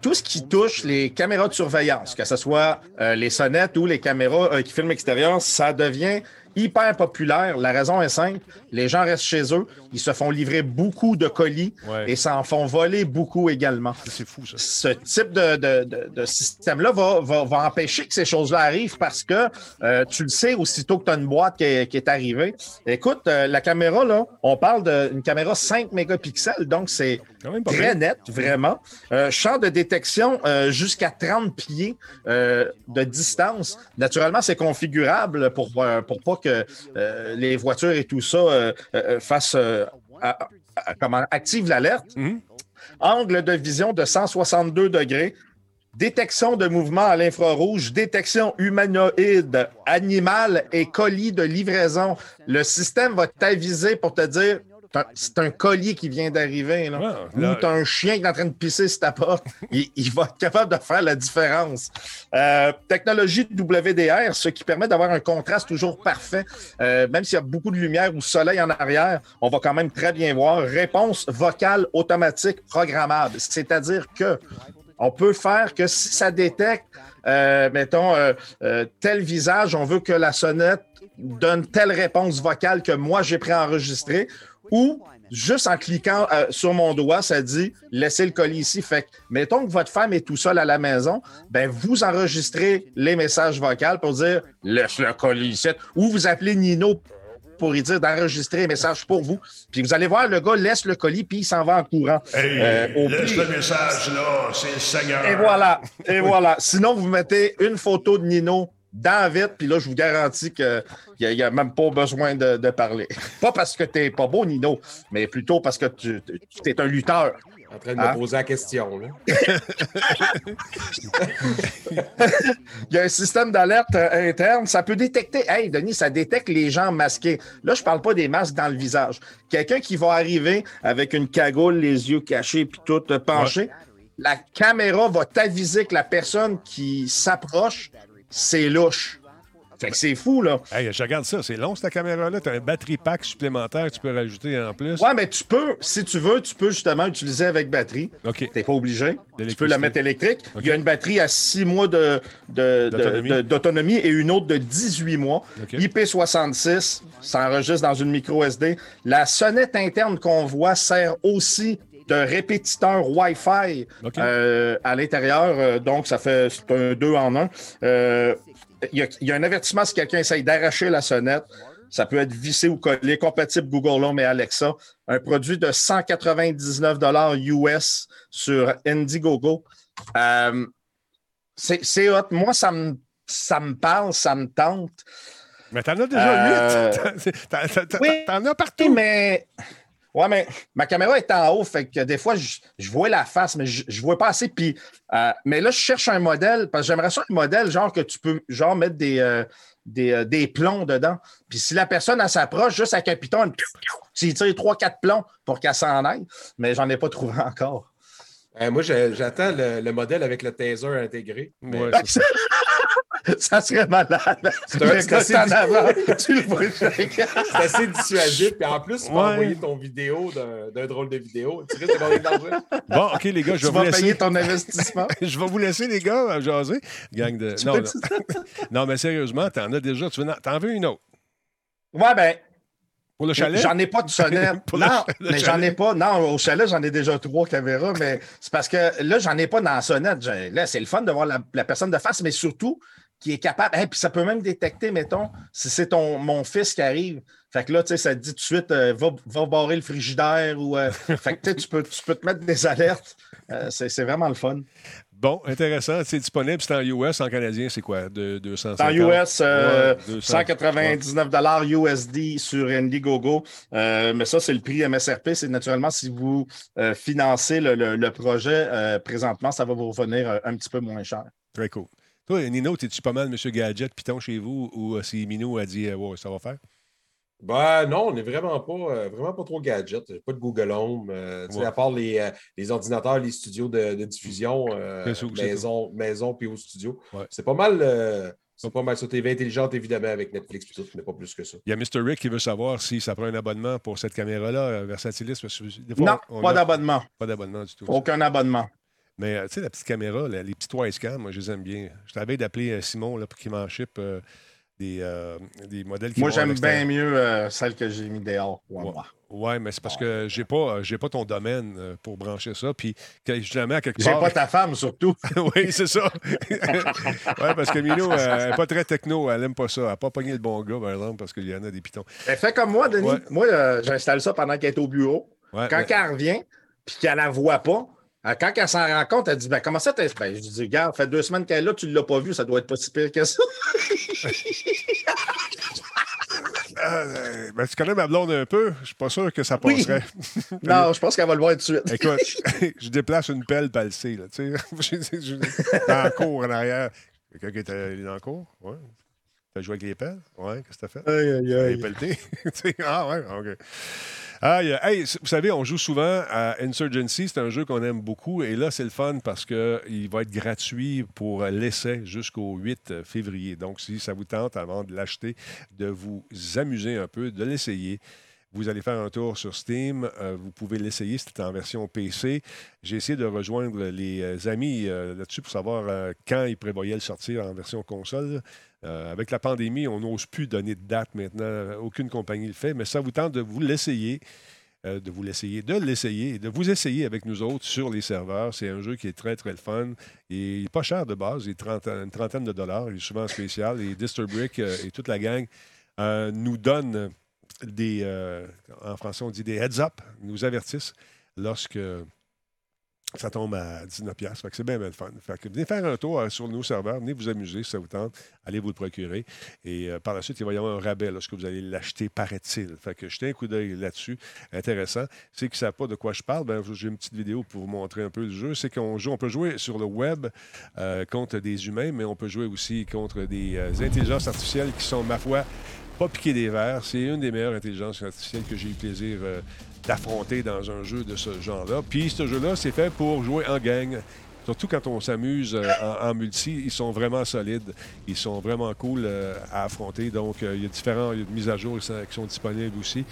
tout ce qui touche les caméras de surveillance, que ce soit les sonnettes ou les caméras qui filment l'extérieur, ça devient hyper populaire. La raison est simple. Les gens restent chez eux, ils se font livrer beaucoup de colis Ouais. et s'en font voler beaucoup également. C'est fou, ça. Ce type de, de- de- de système-là va, va- va empêcher que ces choses-là arrivent parce que euh, tu le sais aussitôt que tu as une boîte qui est, qui est arrivée. Écoute, euh, la caméra, là, on parle d'une caméra 5 mégapixels, donc c'est très net, vraiment. Euh, champ de détection jusqu'à 30 pieds de distance. Naturellement, c'est configurable pour, pour pas que euh, les voitures et tout ça euh, euh, fassent à- à- comment active l'alerte. Mhm. Angle de vision de 162 degrés. Détection de mouvement à l'infrarouge, détection humanoïde, animal et colis de livraison. Le système va t'aviser pour te dire c'est un colis qui vient d'arriver. là. Ouais, Ou là- tu as un chien qui est en train de pisser sur ta porte. il, il va être capable de faire la différence. Euh, technologie WDR, ce qui permet d'avoir un contraste toujours parfait. Euh, même s'il y a beaucoup de lumière ou soleil en arrière, on va quand même très bien voir. Réponse vocale automatique programmable. C'est-à-dire que on peut faire que si ça détecte, euh, mettons, euh, euh, tel visage, on veut que la sonnette donne telle réponse vocale que moi j'ai préenregistrée, ou juste en cliquant euh, sur mon doigt, ça dit laissez le colis ici. Fait que, mettons que votre femme est tout seul à la maison, ben vous enregistrez les messages vocaux pour dire laisse le colis ici, ou vous appelez Nino pour lui dire d'enregistrer un message pour vous. Puis vous allez voir, le gars laisse le colis, puis il s'en va en courant. Euh, au laisse le message là, c'est le Seigneur. et voilà, et voilà. Sinon, vous mettez une photo de Nino dans la vitre, puis là, je vous garantis qu'il n'y a, même pas besoin de, de parler. Pas parce que tu n'es pas beau, Nino, mais plutôt parce que tu es un lutteur. En train de Ah. me poser la question. Là. Il y a un système d'alerte euh, interne. Ça peut détecter. Hey, Denis, ça détecte les gens masqués. Là, je parle pas des masques dans le visage. Quelqu'un qui va arriver avec une cagoule, les yeux cachés, puis tout euh, penché. La caméra va t'aviser que la personne qui s'approche, c'est louche. Fait que c'est fou, là. Hey, je regarde ça, c'est long, cette caméra-là. Tu as un battery pack supplémentaire que tu peux rajouter en plus. Ouais, mais tu peux, si tu veux, tu peux justement utiliser avec batterie. OK. T'es pas obligé. Tu peux la mettre électrique. Il y a une batterie à 6 mois de- D'autonomie. et une autre de 18 mois. OK. IP66, ça enregistre dans une micro SD. La sonnette interne qu'on voit sert aussi de répétiteur Wi-Fi euh, à l'intérieur. Euh, donc, ça fait c'est un 2 en 1. Il y, a- il y a un avertissement si quelqu'un essaye d'arracher la sonnette. Ça peut être vissé ou collé, compatible Google Home et Alexa. Un produit de 199 US sur Indiegogo. Euh, c'est hot. Moi, ça me, ça me parle, ça me tente. Mais t'en as déjà Euh, 8. T'en- oui. As partout. mais. Ouais, mais ma caméra est en haut, fait que des fois, je, je vois la face, mais je, je vois pas assez. Puis, euh, mais là, je cherche un modèle, parce que j'aimerais ça un modèle, genre que tu peux genre mettre des, euh, des, euh, des plombs dedans. Puis si la personne elle s'approche juste avec un piton, elle- tu tires 3-4 plombs pour qu'elle s'en aille. Mais j'en ai pas trouvé encore. Euh, moi, j'attends le, le modèle avec le taser intégré. Mais- Ouais, c'est ça. serait malade. C'est assez est en dit- avant, tu le vois chacun. C'est assez dissuasif. Puis en plus, tu peux Ouais. envoyer ton vidéo d'un drôle de vidéo. Tu risques de gagner de l'argent. Bon, OK, les gars, je vais vous vas laisser. payer ton investissement. Je vais vous laisser, les gars, jaser. Gang de. Tu Non, peux- non. non, mais sérieusement, t'en as déjà. Tu veux... T'en veux une autre? Ouais, ben, Pour le chalet? J'en ai pas de sonnette. Non, le mais j'en ai pas. Non, au chalet, j'en ai déjà trois caméras, mais c'est parce que là, j'en ai pas dans la sonnette. Là, c'est le fun de voir la, la personne de face, mais surtout qui est capable. Et puis ça peut même détecter, mettons, si c'est ton mon fils qui arrive. Fait que là, tu sais, ça te dit tout de suite, euh, va, va barrer le frigidaire ou. euh, fait que tu peux, tu peux te mettre des alertes. Euh, c'est c'est vraiment le fun. Bon, intéressant. C'est disponible. C'est en US, en canadien, c'est quoi? De 250? En US, euh, Ouais, 200. 199 USD sur Indiegogo. Euh, mais ça, c'est le prix MSRP. C'est naturellement si vous euh, financez le, le- le projet présentement, ça va vous revenir euh, un petit peu moins cher. Très cool. Toi, Nino, t'es-tu pas mal Monsieur Gadget Python chez vous ou euh, si Minou a dit, euh, ouais, ça va faire? Ben non, on n'est vraiment pas, euh, vraiment pas trop gadget. Pas de Google Home. euh, tu sais, Ouais. À part les, euh, les ordinateurs, les studios de, de diffusion, euh, maison, maison puis au studio. Ouais. C'est pas mal. euh, c'est pas mal sur TV intelligente, évidemment, avec Netflix puis tout, mais pas plus que ça. Il y a Mr. Rick qui veut savoir si ça prend un abonnement pour cette caméra-là, Versatilis. fois, Non, on pas a- d'abonnement. Pas d'abonnement du tout. Aucun abonnement. Mais euh, tu sais, la petite caméra, les petits wise cam, moi, je les aime bien. Je t'avais d'appeler euh, Simon là, pour qu'il m'en ship euh, des, euh, des modèles qui Moi, j'aime bien mieux euh, celle que j'ai mis dehors. Ouais, Ouais. mais c'est parce que j'ai pas, j'ai pas ton domaine pour brancher ça. Puis, que jamais à quelque J'ai part. pas ta femme, surtout. oui, c'est ça. ouais, parce que euh, elle n'est pas très techno. Elle aime pas ça. Elle n'a pas pogné le bon gars, par exemple, parce qu'il y en a des pitons. Elle fait comme moi, Denis. Ouais. Moi, j'installe ça pendant qu'elle est au bureau. Quand mais- elle revient, puis qu'elle la voit pas, quand elle s'en rend compte, elle dit ben, Comment ça, t'es. Ben, je dis Regarde, fait deux semaines qu'elle est là, tu l'as pas vue, ça doit être pas si pire que ça. Euh, ben, tu connais ma blonde un peu. Je suis pas sûr que ça Oui. passerait. non, je pense qu'elle va le voir tout de suite. Écoute, je déplace une pelle palsée, là, tu sais. Je- je- Dans la cour, en arrière. Quelqu'un qui était dans la cour? Ouais. T'as joué avec les pelles? Ouais, qu'est-ce que t'as fait? Aïe, aïe, Les aïe. pelletés? Ah ouais, OK. Aïe, hey, vous savez, on joue souvent à Insurgency. C'est un jeu qu'on aime beaucoup. Et là, c'est le fun parce qu'il va être gratuit pour l'essai jusqu'au 8 février. Donc, si ça vous tente, avant de l'acheter, de vous amuser un peu, de l'essayer. Vous allez faire un tour sur Steam. euh, vous pouvez l'essayer. C'est en version PC. J'ai essayé de rejoindre les euh, amis euh, là-dessus pour savoir quand ils prévoyaient le sortir en version console. Avec la pandémie, on n'ose plus donner de date maintenant. Aucune compagnie le fait, mais ça vous tente de vous l'essayer. de vous l'essayer, de l'essayer et de vous essayer avec nous autres sur les serveurs. C'est un jeu qui est très, très fun. Et il n'est pas cher de base, il est 30 une trentaine de dollars. Il est souvent spécial. Et Disturbrick et toute la gang nous donnent des, euh, en français, on dit des heads up, nous avertissent lorsque ça tombe à 19$. piastres. Fait que c'est bien, bien fun. Fait que venez faire un tour euh, sur nos serveurs, venez vous amuser si ça vous tente, allez vous le procurer. Et euh, par la suite, il va y avoir un rabais lorsque vous allez l'acheter, paraît-il. Fait que jetez un coup d'œil là-dessus. Intéressant. Ceux qui ne savent pas de quoi je parle, ben, j'ai une petite vidéo pour vous montrer un peu le jeu. C'est qu'on joue, on peut jouer sur le web contre des humains, mais on peut jouer aussi contre des intelligences artificielles qui sont, ma foi, pas piquées des verres. C'est une des meilleures intelligences artificielles que j'ai eu plaisir euh, d'affronter dans un jeu de ce genre-là. Puis ce jeu-là, c'est fait pour jouer en gang. Surtout quand on s'amuse euh, en, multi, ils sont vraiment solides. Ils sont vraiment cool euh, à affronter. Donc, il y a différents mises à jour qui sont disponibles aussi.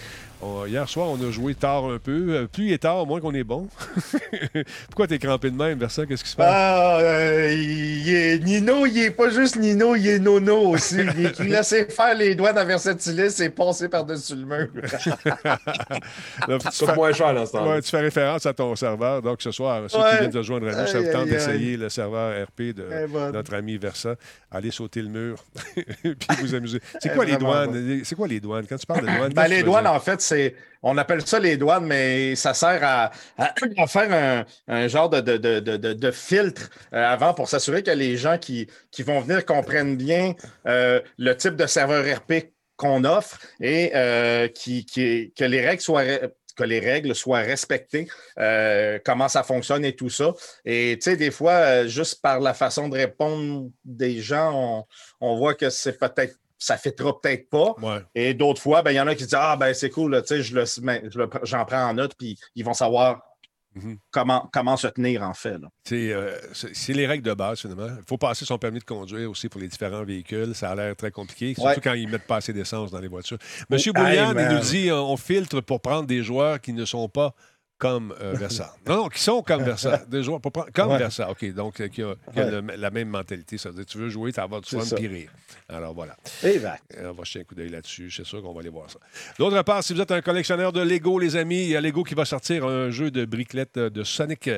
On- hier soir, on a joué tard un peu. Euh, Plus il est tard, moins qu'on est bon. Pourquoi t'es crampé de même, Versa? Qu'est-ce qui se passe? Ah, euh, il est Nino, il est pas juste Nino, il est Nono aussi. Il, il laissait faire les doigts dans Versatilis et passer par-dessus le mur. Là, tu fais- moins cher Ouais, tu fais référence à ton serveur. Donc, ce soir, ceux qui viennent de joindre à nous, ça vous tente d'essayer le serveur RP de Eh ben. notre ami Versa. Allez sauter le mur, puis vous amuser. C'est Eh, quoi les douanes? C'est quoi les douanes? Quand tu parles de douanes, Ben, les douanes, en fait, On appelle ça les douanes, mais ça sert à, faire un, genre de, filtre euh, avant pour s'assurer que les gens qui, vont venir comprennent bien euh, le type de serveur RP qu'on offre et euh, que les règles soient. respectées, comment ça fonctionne et tout ça. Et tu sais, des fois, juste par la façon de répondre des gens, on, on voit que c'est peut-être ça ne fitera peut-être pas. Ouais. Et d'autres fois, ben, il y en a qui disent Ah, ben c'est cool, sais, je le- ben, je le- j'en prends en note, puis ils vont savoir Mhm. comment, comment se tenir, en fait. là. C'est euh, c'est- c'est les règles de base, finalement. Il faut passer son permis de conduire aussi pour les différents véhicules. Ça a l'air très compliqué, surtout Ouais. quand ils mettent pas assez d'essence dans les voitures. Monsieur Oh, Boulian, hey, il nous dit on filtre pour prendre des joueurs qui ne sont pas comme euh, Versa. non, non, qui sont comme Versa. Des joueurs pour prendre, comme Ouais. Versa. OK, donc euh, qui a, qui a Ouais. le- la même mentalité. Ça veut dire tu veux jouer, tu vas du fun rire. Alors voilà. Euh, On va jeter un coup d'œil là-dessus. C'est sûr qu'on va aller voir ça. D'autre part, si vous êtes un collectionneur de Lego, les amis, il y a Lego qui va sortir un jeu de briquettes euh, de Sonic.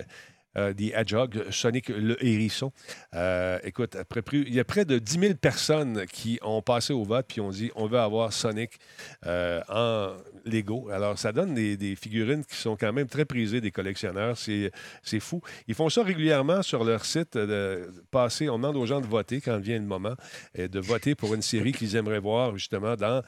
Euh, The Hedgehog, Sonic le hérisson. Euh, écoute, après il y a près de 10 000 personnes qui ont passé au vote puis ont dit on veut avoir Sonic euh, en Lego. Alors, ça donne des, figurines qui sont quand même très prisées des collectionneurs. C'est fou. Ils font ça régulièrement sur leur site. euh, passer, on demande aux gens de voter quand vient le moment, et de voter pour une série qu'ils aimeraient voir justement dans,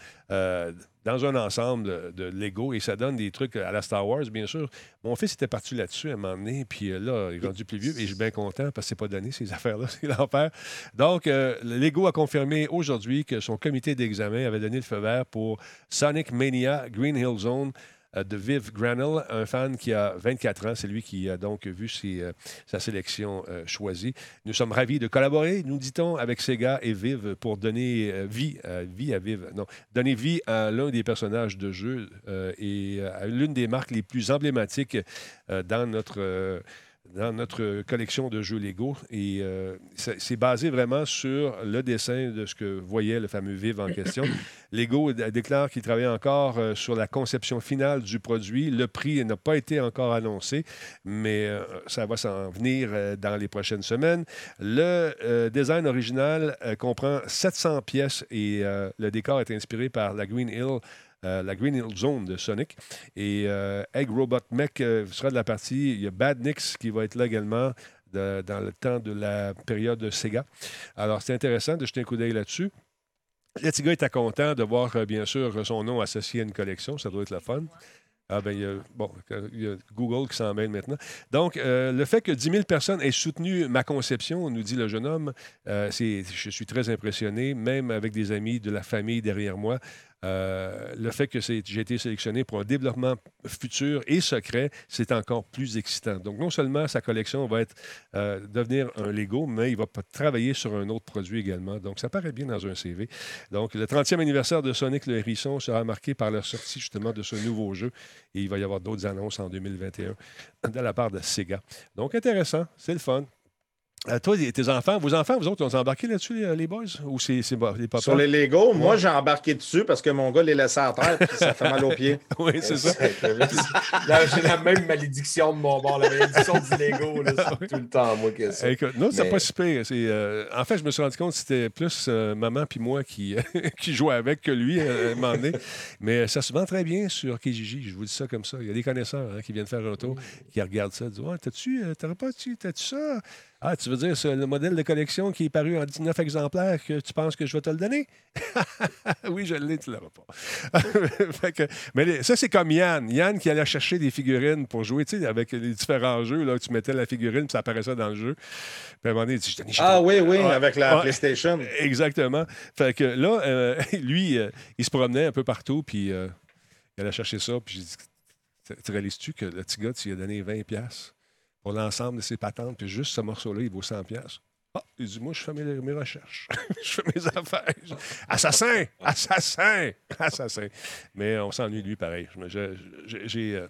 dans un ensemble de, Lego. Et ça donne des trucs à la Star Wars, bien sûr. Mon fils était parti là-dessus à un moment puis euh, là, il est rendu plus vieux, et je suis bien content parce que c'est pas donné, ces affaires-là, c'est l'enfer. Donc, euh, le Lego a confirmé aujourd'hui que son comité d'examen avait donné le feu vert pour Sonic Mania Green Hill Zone de Viv Granell, un fan qui a 24 ans. C'est lui qui a donc vu euh, sa sélection euh, choisie. Nous sommes ravis de collaborer, nous dit-on, avec Sega et Viv pour donner euh, vie, euh, vie à Viv. Non, donner vie à l'un des personnages de jeu euh, et euh, à l'une des marques les plus emblématiques euh, dans notre. Dans notre collection de jeux Lego. Et euh, c'est basé vraiment sur le dessin de ce que voyait le fameux Viv en question. Lego déclare qu'il travaille encore euh, sur la conception finale du produit. Le prix n'a pas été encore annoncé, mais euh, ça va s'en venir dans les prochaines semaines. Le design original comprend 700 pièces et le décor est inspiré par la Green Hill. Euh, la Green Hill Zone de Sonic. Et euh, Egg Robot Mech euh, sera de la partie. Il y a Bad Nix qui va être là également dans le temps de la période de Sega. Alors, c'est intéressant de jeter un coup d'œil là-dessus. Le petit gars était content de voir, bien sûr, son nom associé à une collection. Ça doit être le fun. Ah ben, il y a, Google qui s'en mêle maintenant. Donc, le fait que 10 000 personnes aient soutenu ma conception, nous dit le jeune homme, je suis très impressionné, même avec des amis de la famille derrière moi. Euh, le fait que j'ai été sélectionné pour un développement futur et secret, c'est encore plus excitant. Donc, non seulement sa collection va euh, devenir un Lego, mais il va travailler sur un autre produit également. Donc, ça paraît bien dans un CV. Donc, le 30e anniversaire de Sonic le Hérisson sera marqué par la sortie justement de ce nouveau jeu et il va y avoir d'autres annonces en 2021 de la part de Sega. Donc, intéressant, c'est le fun. Euh, toi, tes enfants, vos enfants, vous autres, ils ont embarqué là-dessus, les, les boys? Ou c'est c'est les papas? Sur les Lego, moi, j'ai embarqué dessus parce que mon gars les laissait à terre, puis ça fait mal aux pieds. oui, c'est ça. Là, J'ai la même malédiction de mon bord, la malédiction du Lego. là, C'est tout le temps moi que ça. Écoute, non, c'est Mais- pas si pire. C'est, euh, en fait, je me suis rendu compte que c'était plus euh, maman puis moi qui, qui jouait avec que lui euh, à un moment donné. Mais ça se vend très bien sur Kijiji. Je vous dis ça comme ça. Il y a des connaisseurs hein, qui viennent faire un tour, qui regardent ça, disent Ouais, t'as-tu, euh, t'aurais pas, tu, t'as-tu ça? Ah, tu veux dire c'est le modèle de collection qui est paru en 19 exemplaires que tu penses que je vais te le donner? Oui, je l'ai, tu l'auras pas. Fait que- mais ça, c'est comme Yann. Yann qui allait chercher des figurines pour jouer, tu sais, avec les différents jeux. Là, tu mettais la figurine, puis ça apparaissait dans le jeu. Puis à un moment donné, il dit, Je Ah oui, oui, avec la. PlayStation. Exactement. Fait que là, euh, lui, euh, il se promenait un peu partout, puis euh, il allait chercher ça, puis j'ai dit Tu- Tu réalises-tu que le petit gars, tu lui as donné 20$ piastres? Pour l'ensemble de ses patentes, puis juste ce morceau-là, il vaut 100$. pièces. Ah, il dit, moi, je fais mes, mes recherches. je fais mes affaires. Assassin! Assassin! Assassin! Mais on s'ennuie de lui pareil. J'ai. euh,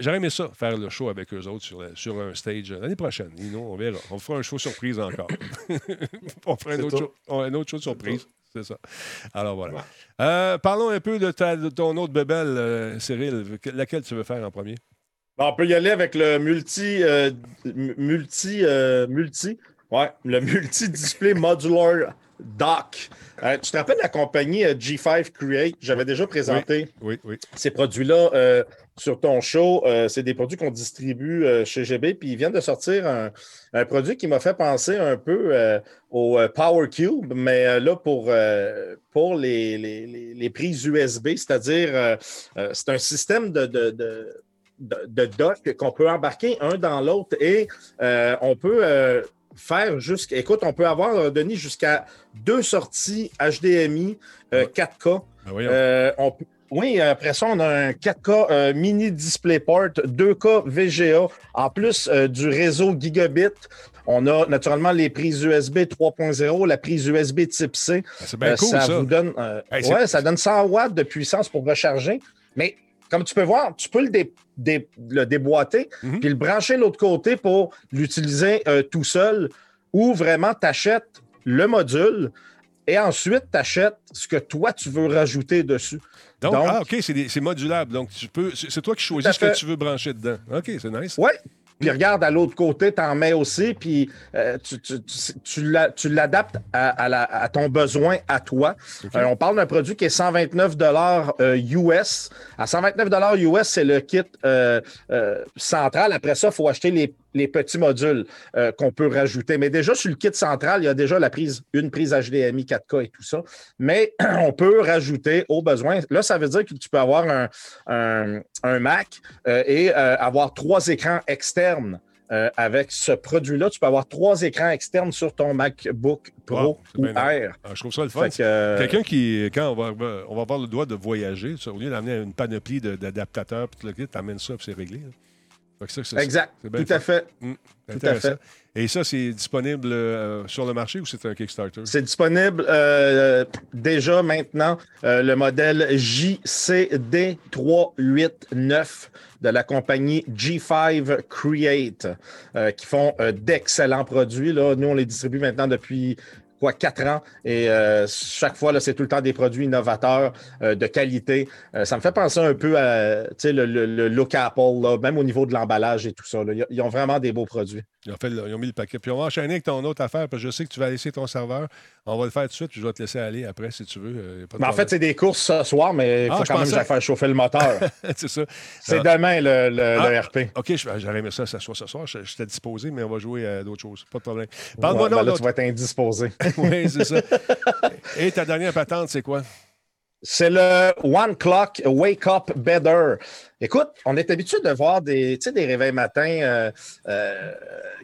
J'aurais aimé ça, faire le show avec eux autres sur, sur un stage euh, l'année prochaine. Sinon, on verra. On fera un show surprise encore. on fera un autre, show, un autre show surprise. C'est ça. Alors voilà. Euh, parlons un peu de, ta- de ton autre bébelle, euh, Cyril. Que- Laquelle tu veux faire en premier? On peut y aller avec le multi. euh, multi. euh, multi. Ouais, le multi-display modular dock. Euh, tu te rappelles la compagnie euh, G5 Create? J'avais déjà présenté Oui, oui. ces produits-là euh, sur ton show. C'est des produits qu'on distribue chez GB. Puis ils viennent de sortir un, un produit qui m'a fait penser un peu au Power Cube, mais là pour, pour les, les- les- les prises USB, c'est-à-dire c'est un système de, de, de, de- de dock qu'on peut embarquer un dans l'autre et euh, on peut. euh, Faire jusqu'à. Écoute, on peut avoir, euh, Denis, jusqu'à deux sorties HDMI euh, Ouais. 4K. Ben voyons. On peut- oui, après ça, on a un 4K euh, mini DisplayPort, 2K VGA, en plus euh, du réseau Gigabit. On a naturellement les prises USB 3.0, la prise USB type C. Ben, c'est bien Euh, cool, ça. vous donne, Hey, ouais, ça donne 100 watts de puissance pour recharger. Mais comme tu peux voir, tu peux le, dé- dé- le déboîter Mhm. puis le brancher de l'autre côté pour l'utiliser euh, tout seul ou vraiment tu achètes le module et ensuite tu achètes ce que toi tu veux rajouter dessus. Donc, Donc- ah, OK, c'est modulable. Donc, tu peux, c'est toi qui choisis ce que tu veux brancher dedans. OK, c'est nice. Ouais. Puis regarde, à l'autre côté, tu en mets aussi, puis euh, tu, tu- tu- tu l'a- tu l'adaptes à, à la- à ton besoin, à toi. Euh, on parle d'un produit qui est 129 euh, US. À 129 US, c'est le kit euh, euh, central. Après ça, il faut acheter les, les petits modules euh, qu'on peut rajouter. Mais déjà, sur le kit central, il y a déjà la prise, une prise HDMI 4K et tout ça. Mais on peut rajouter au besoin. Là, ça veut dire que tu peux avoir un, un- un Mac euh, et euh, avoir trois écrans externes. avec ce produit-là, tu peux avoir trois écrans externes sur ton MacBook Pro Wow, ou Air. Ah, je trouve ça le fun. Que, Quelqu'un qui, quand on va, on va avoir le droit de voyager, ça, au lieu d'amener une panoplie d'adaptateurs, puis tout le kit, t'amènes ça, puis c'est réglé. là. Ça, Exact, bien tout à fait. Tout à fait. Et ça, c'est disponible euh, sur le marché ou c'est un Kickstarter? C'est disponible euh, déjà maintenant, euh, le modèle JCD389 de la compagnie G5 Create, qui font d'excellents produits. Là. Nous, on les distribue maintenant depuis quoi, quatre ans. Et euh, chaque fois, là, c'est tout le temps des produits innovateurs euh, de qualité. Euh, ça me fait penser un peu à le, le- le look Apple, là, même au niveau de l'emballage et tout ça. là. Ils- ont vraiment des beaux produits. Ils ont, fait ils ont mis le paquet. Puis on va enchaîner avec ton autre affaire, parce que je sais que tu vas laisser ton serveur. On va le faire tout de suite, puis je vais te laisser aller après si tu veux. pas Mais en fait, c'est des courses ce soir, mais il Ah, faut je quand même que faire chauffer le moteur. c'est ça. C'est Ah, demain le, le- Ah. le RP. OK, je- j'aurais aimé ça, ça soit ce soir. Je- J'étais disposé, mais on va jouer à d'autres choses. Pas de problème. Ouais, Parle-moi ben donc là, tu vas être indisposé. Oui, c'est ça. Et ta dernière patente, c'est quoi? C'est le One Clock Wake Up Better. Écoute, on est habitué de voir des, des réveils matins euh, euh,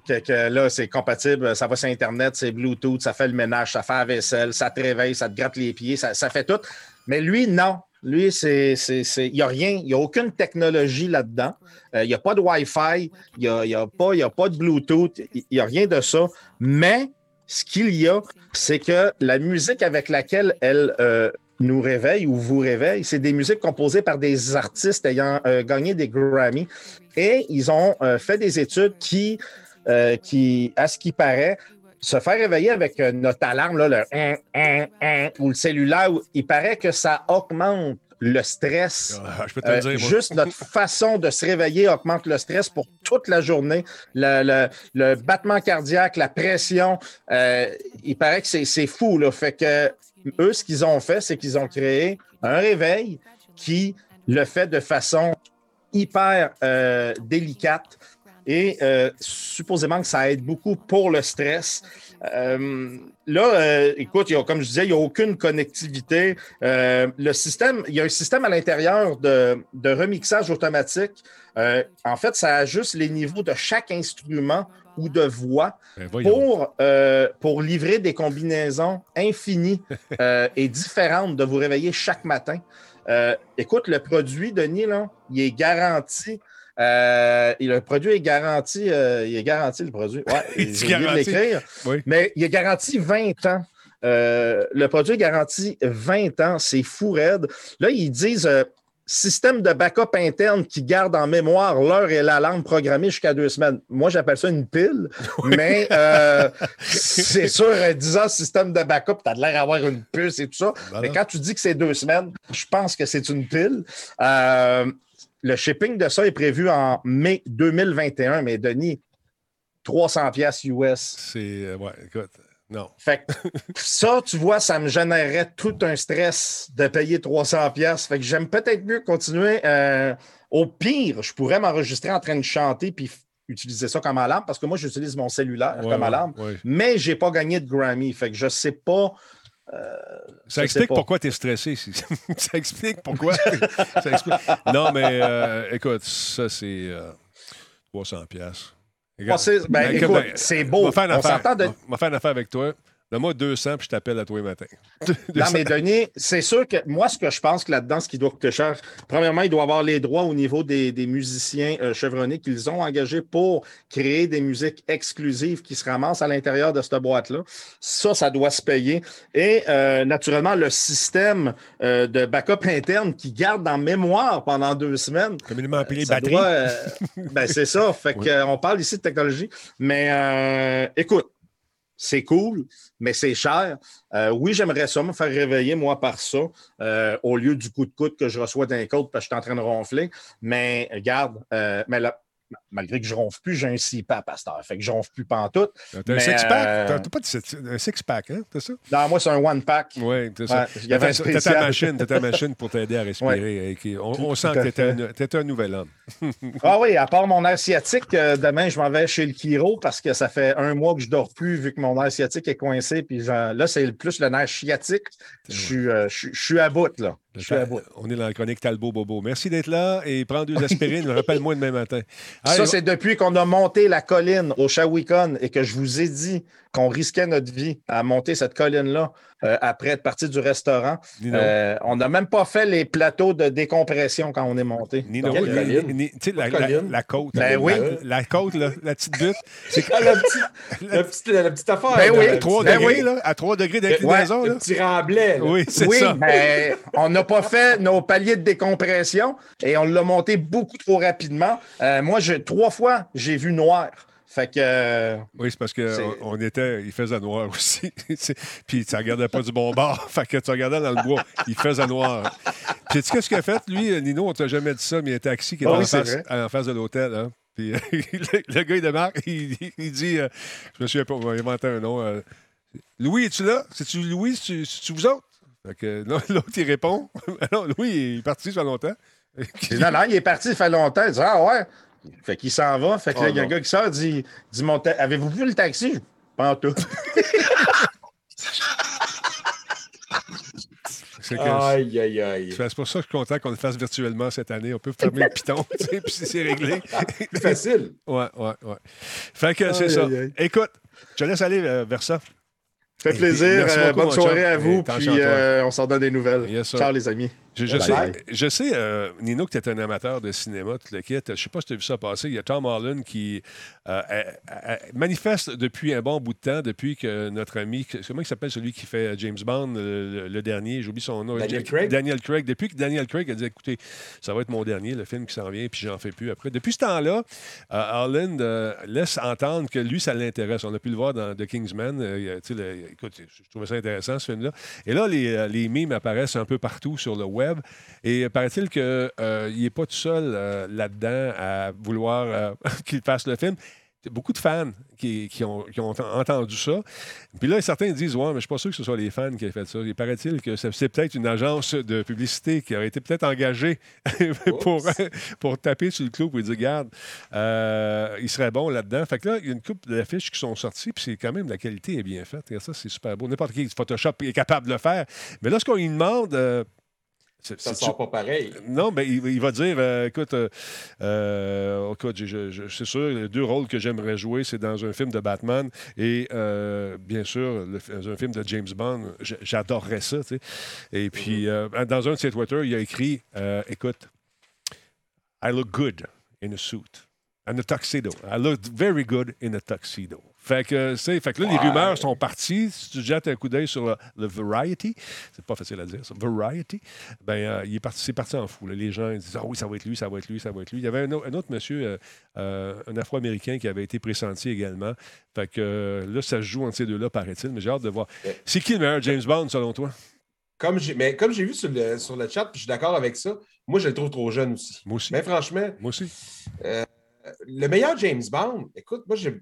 que, là, c'est compatible, ça va sur Internet, c'est Bluetooth, ça fait le ménage, ça fait la vaisselle, ça te réveille, ça te gratte les pieds, ça, fait tout. Mais lui, non. Lui, c'est, il n'y a rien, il n'y a aucune technologie là-dedans. Euh, il n'y a pas de Wi-Fi, il n'y a, a a pas de Bluetooth, il n'y a rien de ça. Mais ce qu'il y a, c'est que la musique avec laquelle elle euh, nous réveille ou vous réveille, c'est des musiques composées par des artistes ayant euh, gagné des Grammy. Et ils ont euh, fait des études qui, à ce qui paraît, se faire réveiller avec notre alarme, le hein, hein, hein, ou le cellulaire, il paraît que ça augmente le stress. Ah, je peux te Euh, le dire. moi. juste notre façon de se réveiller augmente le stress pour toute la journée. Le, le- le battement cardiaque, la pression, euh, il paraît que c'est c'est fou. Là. Fait que eux, ce qu'ils ont fait, c'est qu'ils ont créé un réveil qui le fait de façon hyper euh, délicate et euh, supposément que ça aide beaucoup pour le stress. Euh, là, euh, écoute, il y a, comme je disais, il n'y a aucune connectivité. Le système, il y a un système à l'intérieur de, de remixage automatique. En fait, ça ajuste les niveaux de chaque instrument ou de voix Ben, pour, euh, pour livrer des combinaisons infinies euh, et différentes de vous réveiller chaque matin. Euh, écoute, le produit, Denis, là, il est garanti Euh, le produit est garanti, euh, il est garanti le produit. Ouais, oublié de l'écrire. Mais il est garanti 20 ans. Euh, le produit est garanti 20 ans. C'est fou raide. Là, ils disent système de backup interne qui garde en mémoire l'heure et la langue programmée jusqu'à deux semaines. Moi, j'appelle ça une pile, mais c'est sûr, disant système de backup, tu as l'air d'avoir une puce et tout ça. Ben mais quand tu dis que c'est deux semaines, je pense que c'est une pile. Le shipping de ça est prévu en mai 2021, mais Denis, 300 pièces US. C'est, euh, ouais, écoute, non. Fait que ça, tu vois, ça me générerait tout un stress de payer 300 pièces. Fait que j'aime peut-être mieux continuer. Euh, au pire, je pourrais m'enregistrer en train de chanter puis utiliser ça comme alarme parce que moi, j'utilise mon cellulaire comme alarme, mais je n'ai pas gagné de Grammy. Fait que je ne sais pas ça explique pourquoi tu es stressé. ça explique pourquoi. Non, mais euh, écoute, ça, c'est 300 euh, pièces. Ben, ben, écoute, c'est beau. On, on s'entend de... On va faire une affaire avec toi. Donne-moi 200 puis je t'appelle à toi le matin. non, mais Denis, c'est sûr que moi, ce que je pense que là-dedans, ce qui doit coûter cher, premièrement, il doit avoir les droits au niveau des, musiciens euh, chevronnés qu'ils ont engagés pour créer des musiques exclusives qui se ramassent à l'intérieur de cette boîte-là. Ça, ça doit se payer. Et euh, naturellement, le système euh, de backup interne qui garde en mémoire pendant deux semaines. Communément appelé batterie. ben, c'est ça. Fait qu'on parle ici de technologie. Mais écoute, c'est cool, mais c'est cher. Euh, oui, j'aimerais ça me faire réveiller, moi, par ça, euh, au lieu du coup de coude que je reçois d'un côte parce que je suis en train de ronfler. Mais regarde, euh, mais là, malgré que je ronfle plus, j'ai un CPAP à cette heure. Fait que je ronfle plus pantoute. T'as un six-pack? Euh, t'as pas un six-pack, hein? T'as ça? Non, moi, c'est un one-pack. Oui, c'est ça. t'as ta machine, ta machine pour t'aider à respirer. On, sent que t'étais un, un, nouvel homme. ah oui, à part mon air sciatique, euh, demain, je m'en vais chez le chiro parce que ça fait un mois que je dors plus vu que mon air sciatique est coincé. Puis là, c'est plus le nerf sciatique. Euh, je suis à bout. On est dans la chronique Talbot Bobo. Merci d'être là et prends deux aspirines. Rappelle-moi demain matin. ça, c'est depuis qu'on a monté la colline au Shawicon et que je vous ai dit qu'on risquait notre vie à monter cette colline-là euh, après être parti du restaurant. Euh, on n'a même pas fait les plateaux de décompression quand on est monté. Tu la, la, côte. Ben oui. La, côte, la petite butte. C'est ah, la, petite, la, petite, affaire. Ben oui. 3 ben degrés, là, à 3 degrés d'inclinaison. Ouais, le petit remblai. Oui, c'est oui, ça. Mais on n'a pas fait nos paliers de décompression et on l'a monté beaucoup trop rapidement. Euh, moi, je, trois fois, j'ai vu noir. Fait que. Euh, oui, c'est parce qu'on était. Il faisait noir aussi. Puis tu regardais pas du bon bord. fait que tu regardais dans le bois. Il faisait noir. Puis tu sais ce qu'il a fait, lui, Nino, on t'a jamais dit ça, mais il y a un taxi qui est, en, face, en, face, de l'hôtel. Hein. Puis le, gars, il démarre, il, il dit euh, Je me souviens pas, on va inventer un nom. Euh, Louis, es-tu là? C'est-tu Louis C'est-tu vous autres? Fait que l'autre, il répond Non, Louis, il est parti, ça fait longtemps. non, non, il est parti, ça fait longtemps. Il dit Ah ouais fait qu'il s'en va. Fait que là, il y a un gars qui sort, dit, dit Avez-vous vu le taxi? Pas en tout. aïe, aïe, aïe. C'est pour ça que je suis content qu'on le fasse virtuellement cette année. On peut fermer le piton, tu sais, puis c'est réglé. C'est facile. Ouais, ouais, ouais. Fait que c'est ça. Écoute, je te laisse aller euh, vers ça. Fait plaisir. Euh, bonne soirée à vous. Puis euh, on s'en donne des nouvelles. Ciao, les amis. Je, sais, je sais euh, Nino, que tu es un amateur de cinéma, tout le kit. Je ne sais pas si tu as vu ça passer. Il y a Tom Holland qui manifeste depuis un bon bout de temps, depuis que notre ami, comment il s'appelle celui qui fait James Bond, le, dernier, j'oublie son nom. Daniel Craig? Daniel Craig. Depuis que Daniel Craig a dit écoutez, ça va être mon dernier, le film qui s'en vient, puis j'en fais plus après. Depuis ce temps-là, Holland laisse entendre que lui, ça l'intéresse. On a pu le voir dans The Kingsman. écoute, je trouvais ça intéressant, ce film-là. Et là, les, les memes apparaissent un peu partout sur le web. Et paraît-il qu'il euh, n'est pas tout seul euh, là-dedans à vouloir euh, qu'il fasse le film beaucoup de fans qui, ont, entendu ça. Puis là, certains disent Ouais, mais je ne suis pas sûr que ce soit les fans qui aient fait ça. Il paraît-il que c'est peut-être une agence de publicité qui aurait été peut-être engagée pour, pour taper sur le clou et dire Regarde, il serait bon là-dedans. Fait que là, il y a une coupe d'affiches qui sont sorties, puis c'est quand même la qualité est bien faite. Et ça, c'est super beau. N'importe qui Photoshop est capable de le faire. Mais lorsqu'on lui demande ça ne sort pas pareil. Non, mais il, va dire euh, écoute, euh, euh, écoute c'est sûr, les deux rôles que j'aimerais jouer, c'est dans un film de Batman et bien sûr, dans un film de James Bond. J'adorerais ça. Tu sais. Et puis, mm-hmm. dans un de ses Twitter, il a écrit écoute, I look good. in a suit. In a tuxedo. I looked very good in a tuxedo. Fait que, c'est, fait que là, les rumeurs sont parties. Si tu jettes un coup d'œil sur le, le Variety, c'est pas facile à dire, ça, Variety, ben, euh, il est parti, c'est parti en fou. là. Les gens ils disent Ah oui, ça va être lui, ça va être lui, ça va être lui. Il y avait un, au- un autre monsieur, euh, euh, un Afro-Américain, qui avait été pressenti également. Fait que là, ça se joue entre ces deux-là, paraît-il, mais j'ai hâte de voir. C'est qui le meilleur James Bond, selon toi? Comme j'ai, mais comme j'ai vu sur le, sur le chat, puis je suis d'accord avec ça, moi, je le trouve trop jeune aussi. Moi aussi. Mais franchement, Moi aussi. le meilleur James Bond, écoute, moi, j'ai.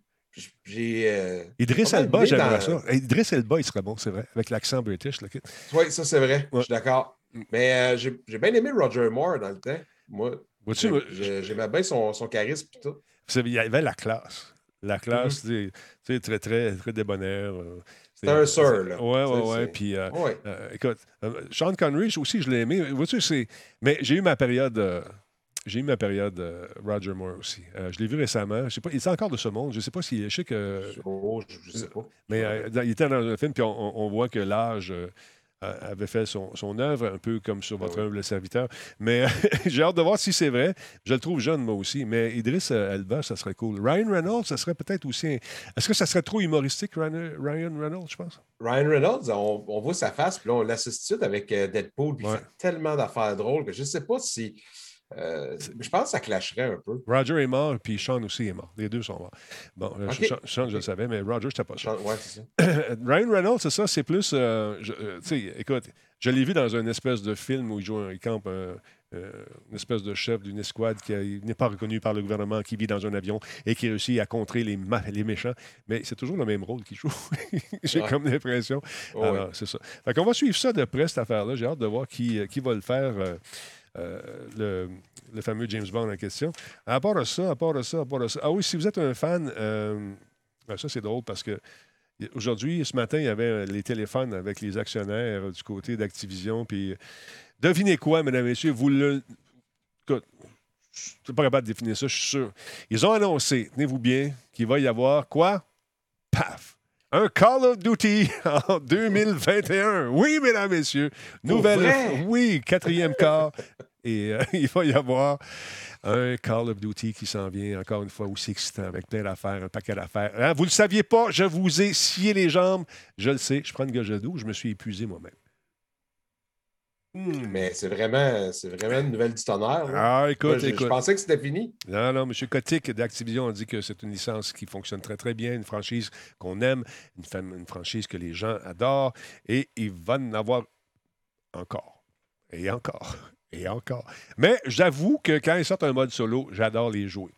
J'ai euh, Idriss Elba, j'aimerais dans- ça. Idriss Elba, il serait bon, c'est vrai, avec l'accent british. Là. Oui, ça, c'est vrai. Ouais. Je suis d'accord. Mais euh, j'ai, bien aimé Roger Moore dans le temps. Moi, j'ai- j'aimais bien son, son charisme et tout. Il y avait la classe. La classe, Mm-hmm. tu sais, très, très, très débonnaire. euh, C'était un sir, là. Ouais, ouais, ouais. Puis, euh, Ouais. euh, écoute, euh, Sean Connery aussi, je l'ai aimé. Vois-tu, c'est. Mais j'ai eu ma période. Euh, j'ai eu ma période euh, Roger Moore aussi. Euh, je l'ai vu récemment. Je sais pas, il est encore de ce monde. Je ne sais pas si. Je sais que. Oh, je, je sais pas. Mais euh, dans- il était dans un film, puis on, voit que l'âge euh, euh, avait fait son, son œuvre, un peu comme sur votre Ah oui. humble serviteur. Mais j'ai hâte de voir si c'est vrai. Je le trouve jeune, moi aussi. Mais Idriss euh, Elba, ça serait cool. Ryan Reynolds, ça serait peut-être aussi. un- Est-ce que ça serait trop humoristique, Ryan, Ryan Reynolds, je pense? Ryan Reynolds, on, on voit sa face, puis là, on l'associe avec euh, Deadpool, puis il fait tellement d'affaires drôles que je ne sais pas si. Euh, je pense que ça clasherait un peu. Roger est mort, puis Sean aussi est mort. Les deux sont morts. Bon, euh, Ok. Sean, je le savais, mais Roger, c'était pas ça. Ouais, c'est ça. Ryan Reynolds, c'est ça, c'est plus. euh, je- euh, tu sais, écoute, je l'ai vu dans une espèce de film où il joue un euh, une espèce de chef d'une escouade qui n'est pas reconnu par le gouvernement, qui vit dans un avion et qui réussit à contrer les, méchants. Mais c'est toujours le même rôle qu'il joue. J'ai Ouais. comme l'impression. Oh, Alors, ouais. c'est ça. Fait qu'on va suivre ça de près, cette affaire-là. J'ai hâte de voir qui, qui va le faire. euh, euh, le, fameux James Bond en question. À part ça, à part ça, à part ça. Ah oui, si vous êtes un fan, euh, ben ça c'est drôle parce que aujourd'hui, ce matin, il y avait euh, les téléphones avec les actionnaires euh, du côté d'Activision. Puis devinez quoi, mesdames et messieurs, vous le. Écoute, je suis pas capable de définir ça, je suis sûr. Ils ont annoncé, tenez-vous bien, qu'il va y avoir quoi? Paf! Un Call of Duty en 2021. Oui, mesdames messieurs. Nouvelle. Oui, quatrième quart. Et euh, il va y avoir un Call of Duty qui s'en vient, encore une fois, aussi excitant, avec plein d'affaires, un paquet d'affaires. Hein, Vous ne le saviez pas, je vous ai scié les jambes. Je le sais, je prends une gorgée d'eau, je me suis épuisé moi-même. Hmm. Mais c'est vraiment, c'est vraiment une nouvelle du tonnerre. là. Ah, écoute, Moi, je, je écoute. pensais que c'était fini. Non, non, M. Kotick d'Activision a dit que c'est une licence qui fonctionne très, très bien, une franchise qu'on aime, une, franchise que les gens adorent, et il va en avoir encore. Et encore. Et encore. Mais j'avoue que quand ils sortent un mode solo, j'adore les jouer.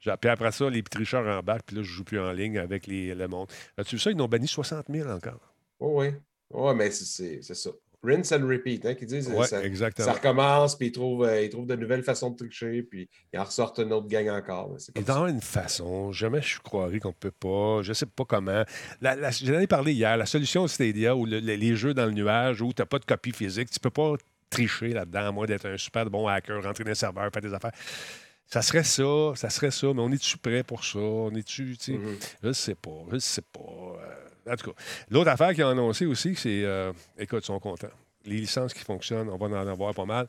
Puis après ça, les tricheurs embarquent, puis là, je joue plus en ligne avec les, le monde. As-tu vu ça? Ils n'ont banni 60 000 encore. Oh, oui. Oui, mais c'est ça. Rinse and repeat, hein, qui disent. Oui, ça, exactement. ça recommence, puis ils trouvent, euh, ils trouvent de nouvelles façons de tricher, puis ils en ressortent une autre gang encore. Et dans une façon, jamais je croirais qu'on ne peut pas, je ne sais pas comment. La, la- J'en ai parlé hier, la solution Stadia, ou le- le- les jeux dans le nuage, où tu n'as pas de copie physique, tu ne peux pas tricher là-dedans, à moins d'être un super bon hacker, rentrer dans un serveur, faire des affaires. Ça serait ça, ça serait ça, mais on est-tu prêt pour ça? On est-tu, tu sais, Mhm. je ne sais pas, je ne sais pas. Euh, en tout cas, l'autre affaire qu'ils ont annoncé aussi, c'est, euh, écoute, ils sont contents. Les licences qui fonctionnent, on va en avoir pas mal.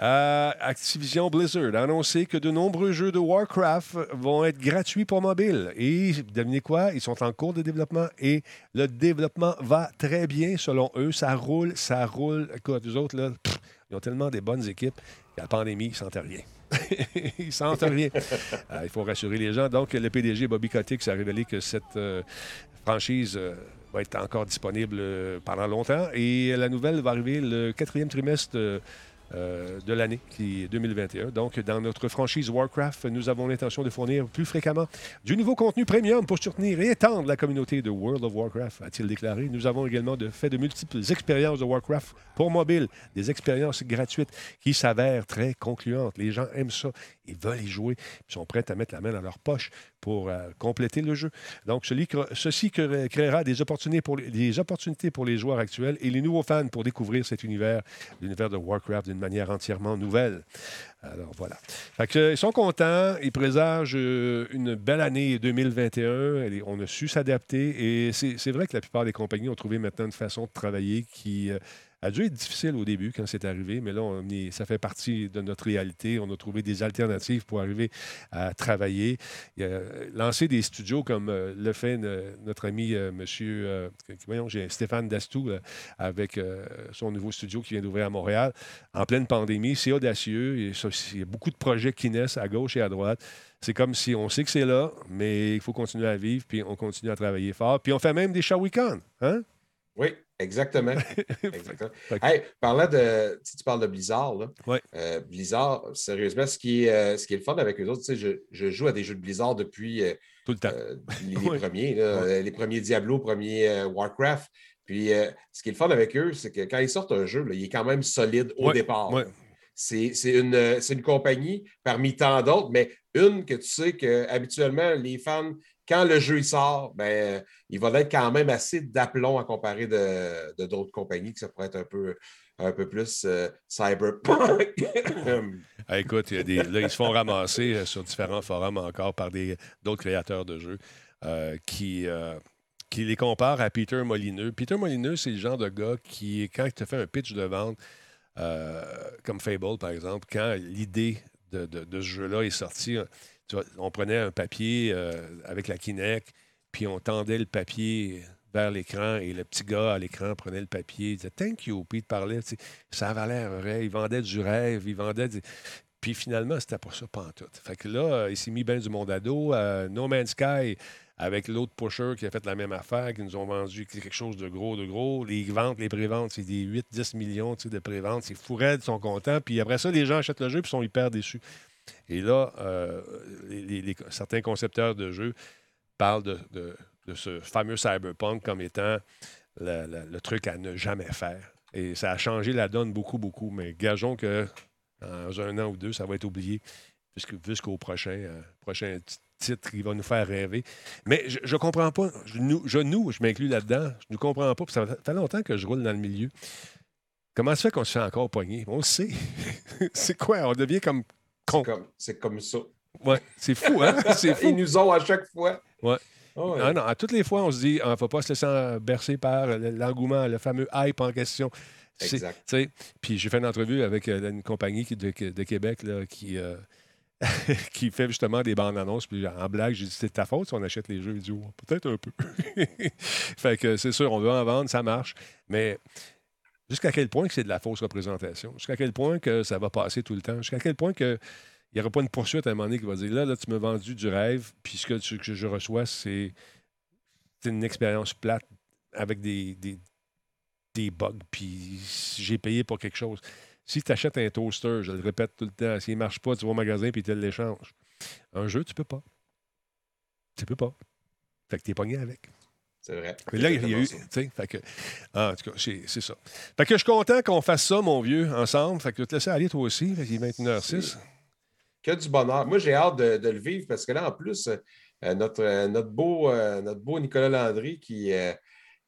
Euh, Activision Blizzard a annoncé que de nombreux jeux de Warcraft vont être gratuits pour mobile. Et devinez quoi? Ils sont en cours de développement et le développement va très bien selon eux. Ça roule, ça roule. Écoute, les autres, là, ils ont tellement des bonnes équipes. La pandémie, ils sentent rien. ils sentent rien. Euh, il faut rassurer les gens. Donc, le PDG Bobby Kotick a révélé que cette franchise euh, va être encore disponible euh, pendant longtemps. Et la nouvelle va arriver le quatrième trimestre euh, de l'année, qui est 2021. Donc, dans notre franchise Warcraft, nous avons l'intention de fournir plus fréquemment du nouveau contenu premium pour soutenir et étendre la communauté de World of Warcraft, a-t-il déclaré. Nous avons également fait de multiples expériences de Warcraft pour mobile, des expériences gratuites qui s'avèrent très concluantes. Les gens aiment ça, ils veulent y jouer, ils sont prêts à mettre la main dans leur poche pour euh, compléter le jeu. Donc, ceci cré- créera des opportunités, pour les, des opportunités pour les joueurs actuels et les nouveaux fans pour découvrir cet univers, l'univers de Warcraft manière entièrement nouvelle. Alors voilà. Fait que, ils sont contents, ils présagent euh, une belle année 2021. Elle est- on a su s'adapter et c'est c'est vrai que la plupart des compagnies ont trouvé maintenant une façon de travailler qui euh, a dû être difficile au début quand c'est arrivé, mais là, ça fait partie de notre réalité. On a trouvé des alternatives pour arriver à travailler. lancer des studios comme le fait notre ami monsieur, voyons, j'ai Stéphane Dastou avec son nouveau studio qui vient d'ouvrir à Montréal en pleine pandémie. C'est audacieux. Il y a beaucoup de projets qui naissent à gauche et à droite. C'est comme si on sait que c'est là, mais il faut continuer à vivre, puis on continue à travailler fort. Puis on fait même des show week-ends. Hein? Oui, exactement. parlant de. Tu, parles de Blizzard, là. Euh, Blizzard, sérieusement, ce qui, est, euh, ce qui est le fun avec eux autres, tu sais, je, je, joue à des jeux de Blizzard depuis. Euh, Tout le temps. les, premiers, les premiers Diablo, premiers Warcraft. Puis ce qui est le fun avec eux, c'est que quand ils sortent un jeu, il est quand même solide au départ. C'est une, une, compagnie parmi tant d'autres, mais une que tu sais que habituellement, les fans quand le jeu sort, ben, il va être quand même assez d'aplomb à comparer de, d'autres compagnies que ça pourrait être un peu, un peu plus euh, cyberpunk. Ah, écoute, là, ils se font ramasser euh, sur différents forums encore par des, d'autres créateurs de jeux euh, qui, qui les comparent à Peter Molineux. Peter Molineux, c'est le genre de gars qui, quand il te fait un pitch de vente, comme Fable par exemple, quand l'idée de, de ce jeu-là est sortie, on prenait un papier euh, avec la Kinect, puis on tendait le papier vers l'écran et le petit gars à l'écran prenait le papier, il disait Thank you, puis il parlait. Ça avait l'air vrai. Il vendait du rêve, il vendait Puis finalement, c'était pas ça, tout. Fait que là, il s'est mis bien du monde à dos. Euh, no Man's Sky, avec l'autre pusher qui a fait la même affaire, qui nous ont vendu quelque chose de gros, de gros. Les ventes, les préventes, c'est des 8-10 millions de préventes. C'est fou ils sont contents. Puis après ça, les gens achètent le jeu puis sont hyper déçus. Et là, euh, certains concepteurs de jeux parlent de, ce fameux cyberpunk comme étant le, truc à ne jamais faire. Et ça a changé la donne beaucoup, beaucoup. Mais gageons que dans un an ou deux, ça va être oublié jusqu'au prochain, euh, prochain titre qui va nous faire rêver. Mais je ne comprends pas. Je, nous, je, je m'inclus là-dedans. Je ne comprends pas. Ça fait longtemps que je roule dans le milieu. Comment ça fait qu'on se fait encore pogner? On le sait. c'est quoi? On devient comme c'est comme, ça. Ouais, c'est fou, hein? C'est fou. Ils nous ont à chaque fois. Ouais. Ah non, à toutes les fois, on se dit, il ne faut pas se laisser bercer par l'engouement, le fameux hype en question. Exact. Puis j'ai fait une entrevue avec euh, une compagnie de, de Québec là, qui, euh, qui fait justement des bandes annonces. Puis en blague, j'ai dit c'est ta faute si on achète les jeux. Il dit peut-être un peu. fait que c'est sûr, on veut en vendre, ça marche. Mais Jusqu'à quel point que c'est de la fausse représentation? Jusqu'à quel point que ça va passer tout le temps? Jusqu'à quel point que il n'y aura pas une poursuite à un moment donné qui va dire là, là, tu m'as vendu du rêve, puis ce que, je reçois, c'est une expérience plate avec des, des, bugs, puis j'ai payé pour quelque chose. Si tu achètes un toaster, je le répète tout le temps, s'il ne marche pas, tu vas au magasin puis tu l'échanges. Un jeu, tu peux pas. Tu peux pas. Fait que tu es pogné avec. C'est vrai. Mais là, il y a eu. Fait que, ah, en tout cas, c'est ça. Fait que je suis content qu'on fasse ça, mon vieux, ensemble. Fait que je vais te laisser aller toi aussi. il est 21h06. Que du bonheur. Moi, j'ai hâte de, le vivre parce que là, en plus, euh, notre, euh, notre, beau, euh, notre beau Nicolas Landry qui,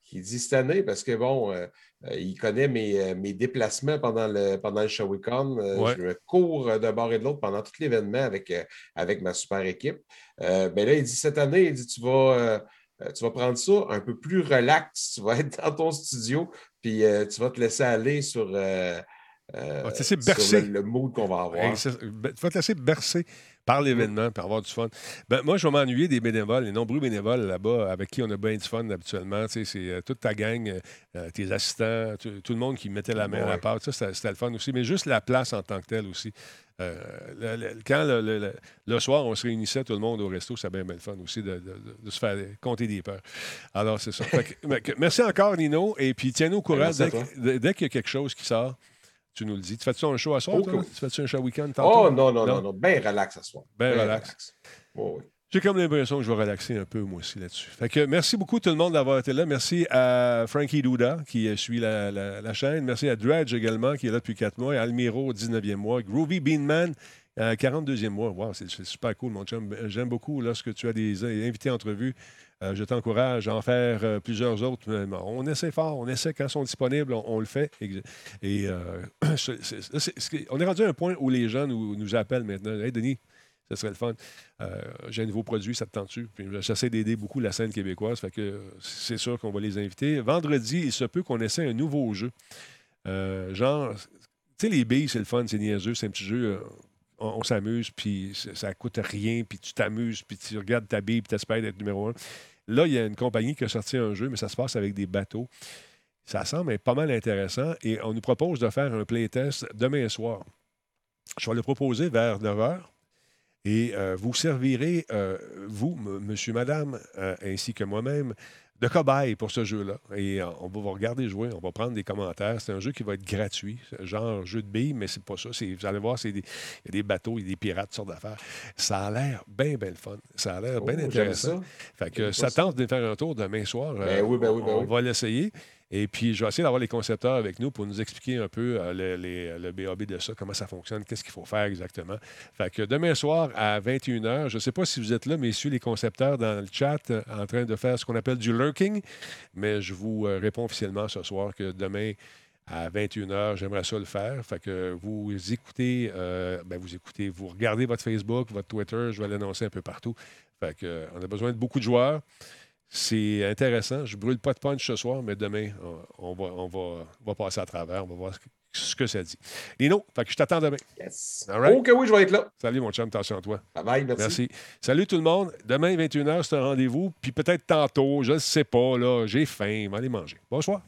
qui dit cette année, parce que bon, il connaît mes, mes, déplacements pendant le, pendant le Shawicon. Je me cours d'un bord et de l'autre pendant tout l'événement avec, avec ma super équipe. ben là, il dit cette année, il dit tu vas tu vas prendre ça un peu plus relax. Tu vas être dans ton studio, puis euh, tu vas te laisser aller sur, euh, le, mood qu'on va avoir. tu vas te laisser bercer par l'événement, par avoir du fun. Ben, moi, je vais m'ennuyer des bénévoles, les nombreux bénévoles là-bas avec qui on a bien du fun habituellement. c'est toute ta gang, tes assistants, tout le monde qui mettait la main à la pâte. Ça, c'était le fun aussi. Mais juste la place en tant que telle aussi. Euh, quand le, soir, on se réunissait tout le monde au resto, c'était bien, bien le fun aussi de, se faire compter des peurs. Alors, c'est ça. merci encore, Nino. Et puis, tiens-nous au courant dès, qu'il y a quelque chose qui sort. Tu nous le dis. Tu fais-tu un show à soir, toi? Tu fais-tu un show week-end? Oh, non, non, non, non? Bien relax à soir. Bien relax. Oh, oui. J'ai comme l'impression que je vais relaxer un peu, moi aussi, là-dessus. Fait que merci beaucoup tout le monde d'avoir été là. Merci à Frankie Douda, qui suit la, chaîne. Merci à Dredge également, qui est là depuis quatre mois. Et Almiro, 19e mois. Groovy Beanman, 42e mois. Wow, c'est super cool, mon chum. J'aime beaucoup lorsque tu as des invités entrevues. Euh, je t'encourage à en faire euh, plusieurs autres. On essaie fort, on essaie quand ils sont disponibles, on, le fait. Et euh, on est rendu à un point où les gens nous, appellent maintenant. Hey, Denis, ce serait le fun. J'ai un nouveau produit, ça te tente-tu? j'essaie d'aider beaucoup la scène québécoise, fait que c'est sûr qu'on va les inviter. Vendredi, il se peut qu'on essaie un nouveau jeu. Genre, tu sais, les billes, c'est le fun, c'est niaiseux, c'est un petit jeu. On, s'amuse, puis ça, ça coûte rien, puis tu t'amuses, puis tu regardes ta bille, puis tu espères être numéro un. Là, il y a une compagnie qui a sorti un jeu, mais ça se passe avec des bateaux. Ça semble pas mal intéressant et on nous propose de faire un playtest demain soir. Je vais le proposer vers 9 h. Et euh, vous servirez, euh, vous, monsieur, madame, euh, ainsi que moi-même, de cobaye pour ce jeu-là. Et euh, on va vous regarder jouer, on va prendre des commentaires. C'est un jeu qui va être gratuit, c'est genre jeu de billes, mais c'est pas ça. Vous allez voir, c'est des- il y a des bateaux, il y a des pirates, toutes sortes d'affaires. Ça a l'air bien, bien le fun. Ça a l'air Oh, bien j'aime intéressant. ça. Fait que ça tente de faire un tour demain soir. Ben Euh, oui, ben oui, ben on oui. va l'essayer. Et puis, je vais essayer d'avoir les concepteurs avec nous pour nous expliquer un peu euh, le, BAB de ça, comment ça fonctionne, qu'est-ce qu'il faut faire exactement. Fait que demain soir à 21h, je ne sais pas si vous êtes là, messieurs les concepteurs dans le chat euh, en train de faire ce qu'on appelle du lurking, mais je vous euh, réponds officiellement ce soir que demain à 21h, j'aimerais ça le faire. Fait que vous écoutez, ben vous écoutez, vous regardez votre Facebook, votre Twitter, je vais l'annoncer un peu partout. Fait que, on a besoin de beaucoup de joueurs. C'est intéressant. Je brûle pas de punch ce soir, mais demain, on, on va, on, va, on va passer à travers. On va voir ce que, ce que ça dit. Lino, fait que je t'attends demain. Yes. All right. Oh que oui, je vais être là. Salut, mon chum. Attention à toi. Bye bye, merci. Merci. Salut tout le monde. Demain, 21h, c'est un rendez-vous. Puis peut-être tantôt, je ne sais pas. là, J'ai faim. Aller manger. Bonsoir.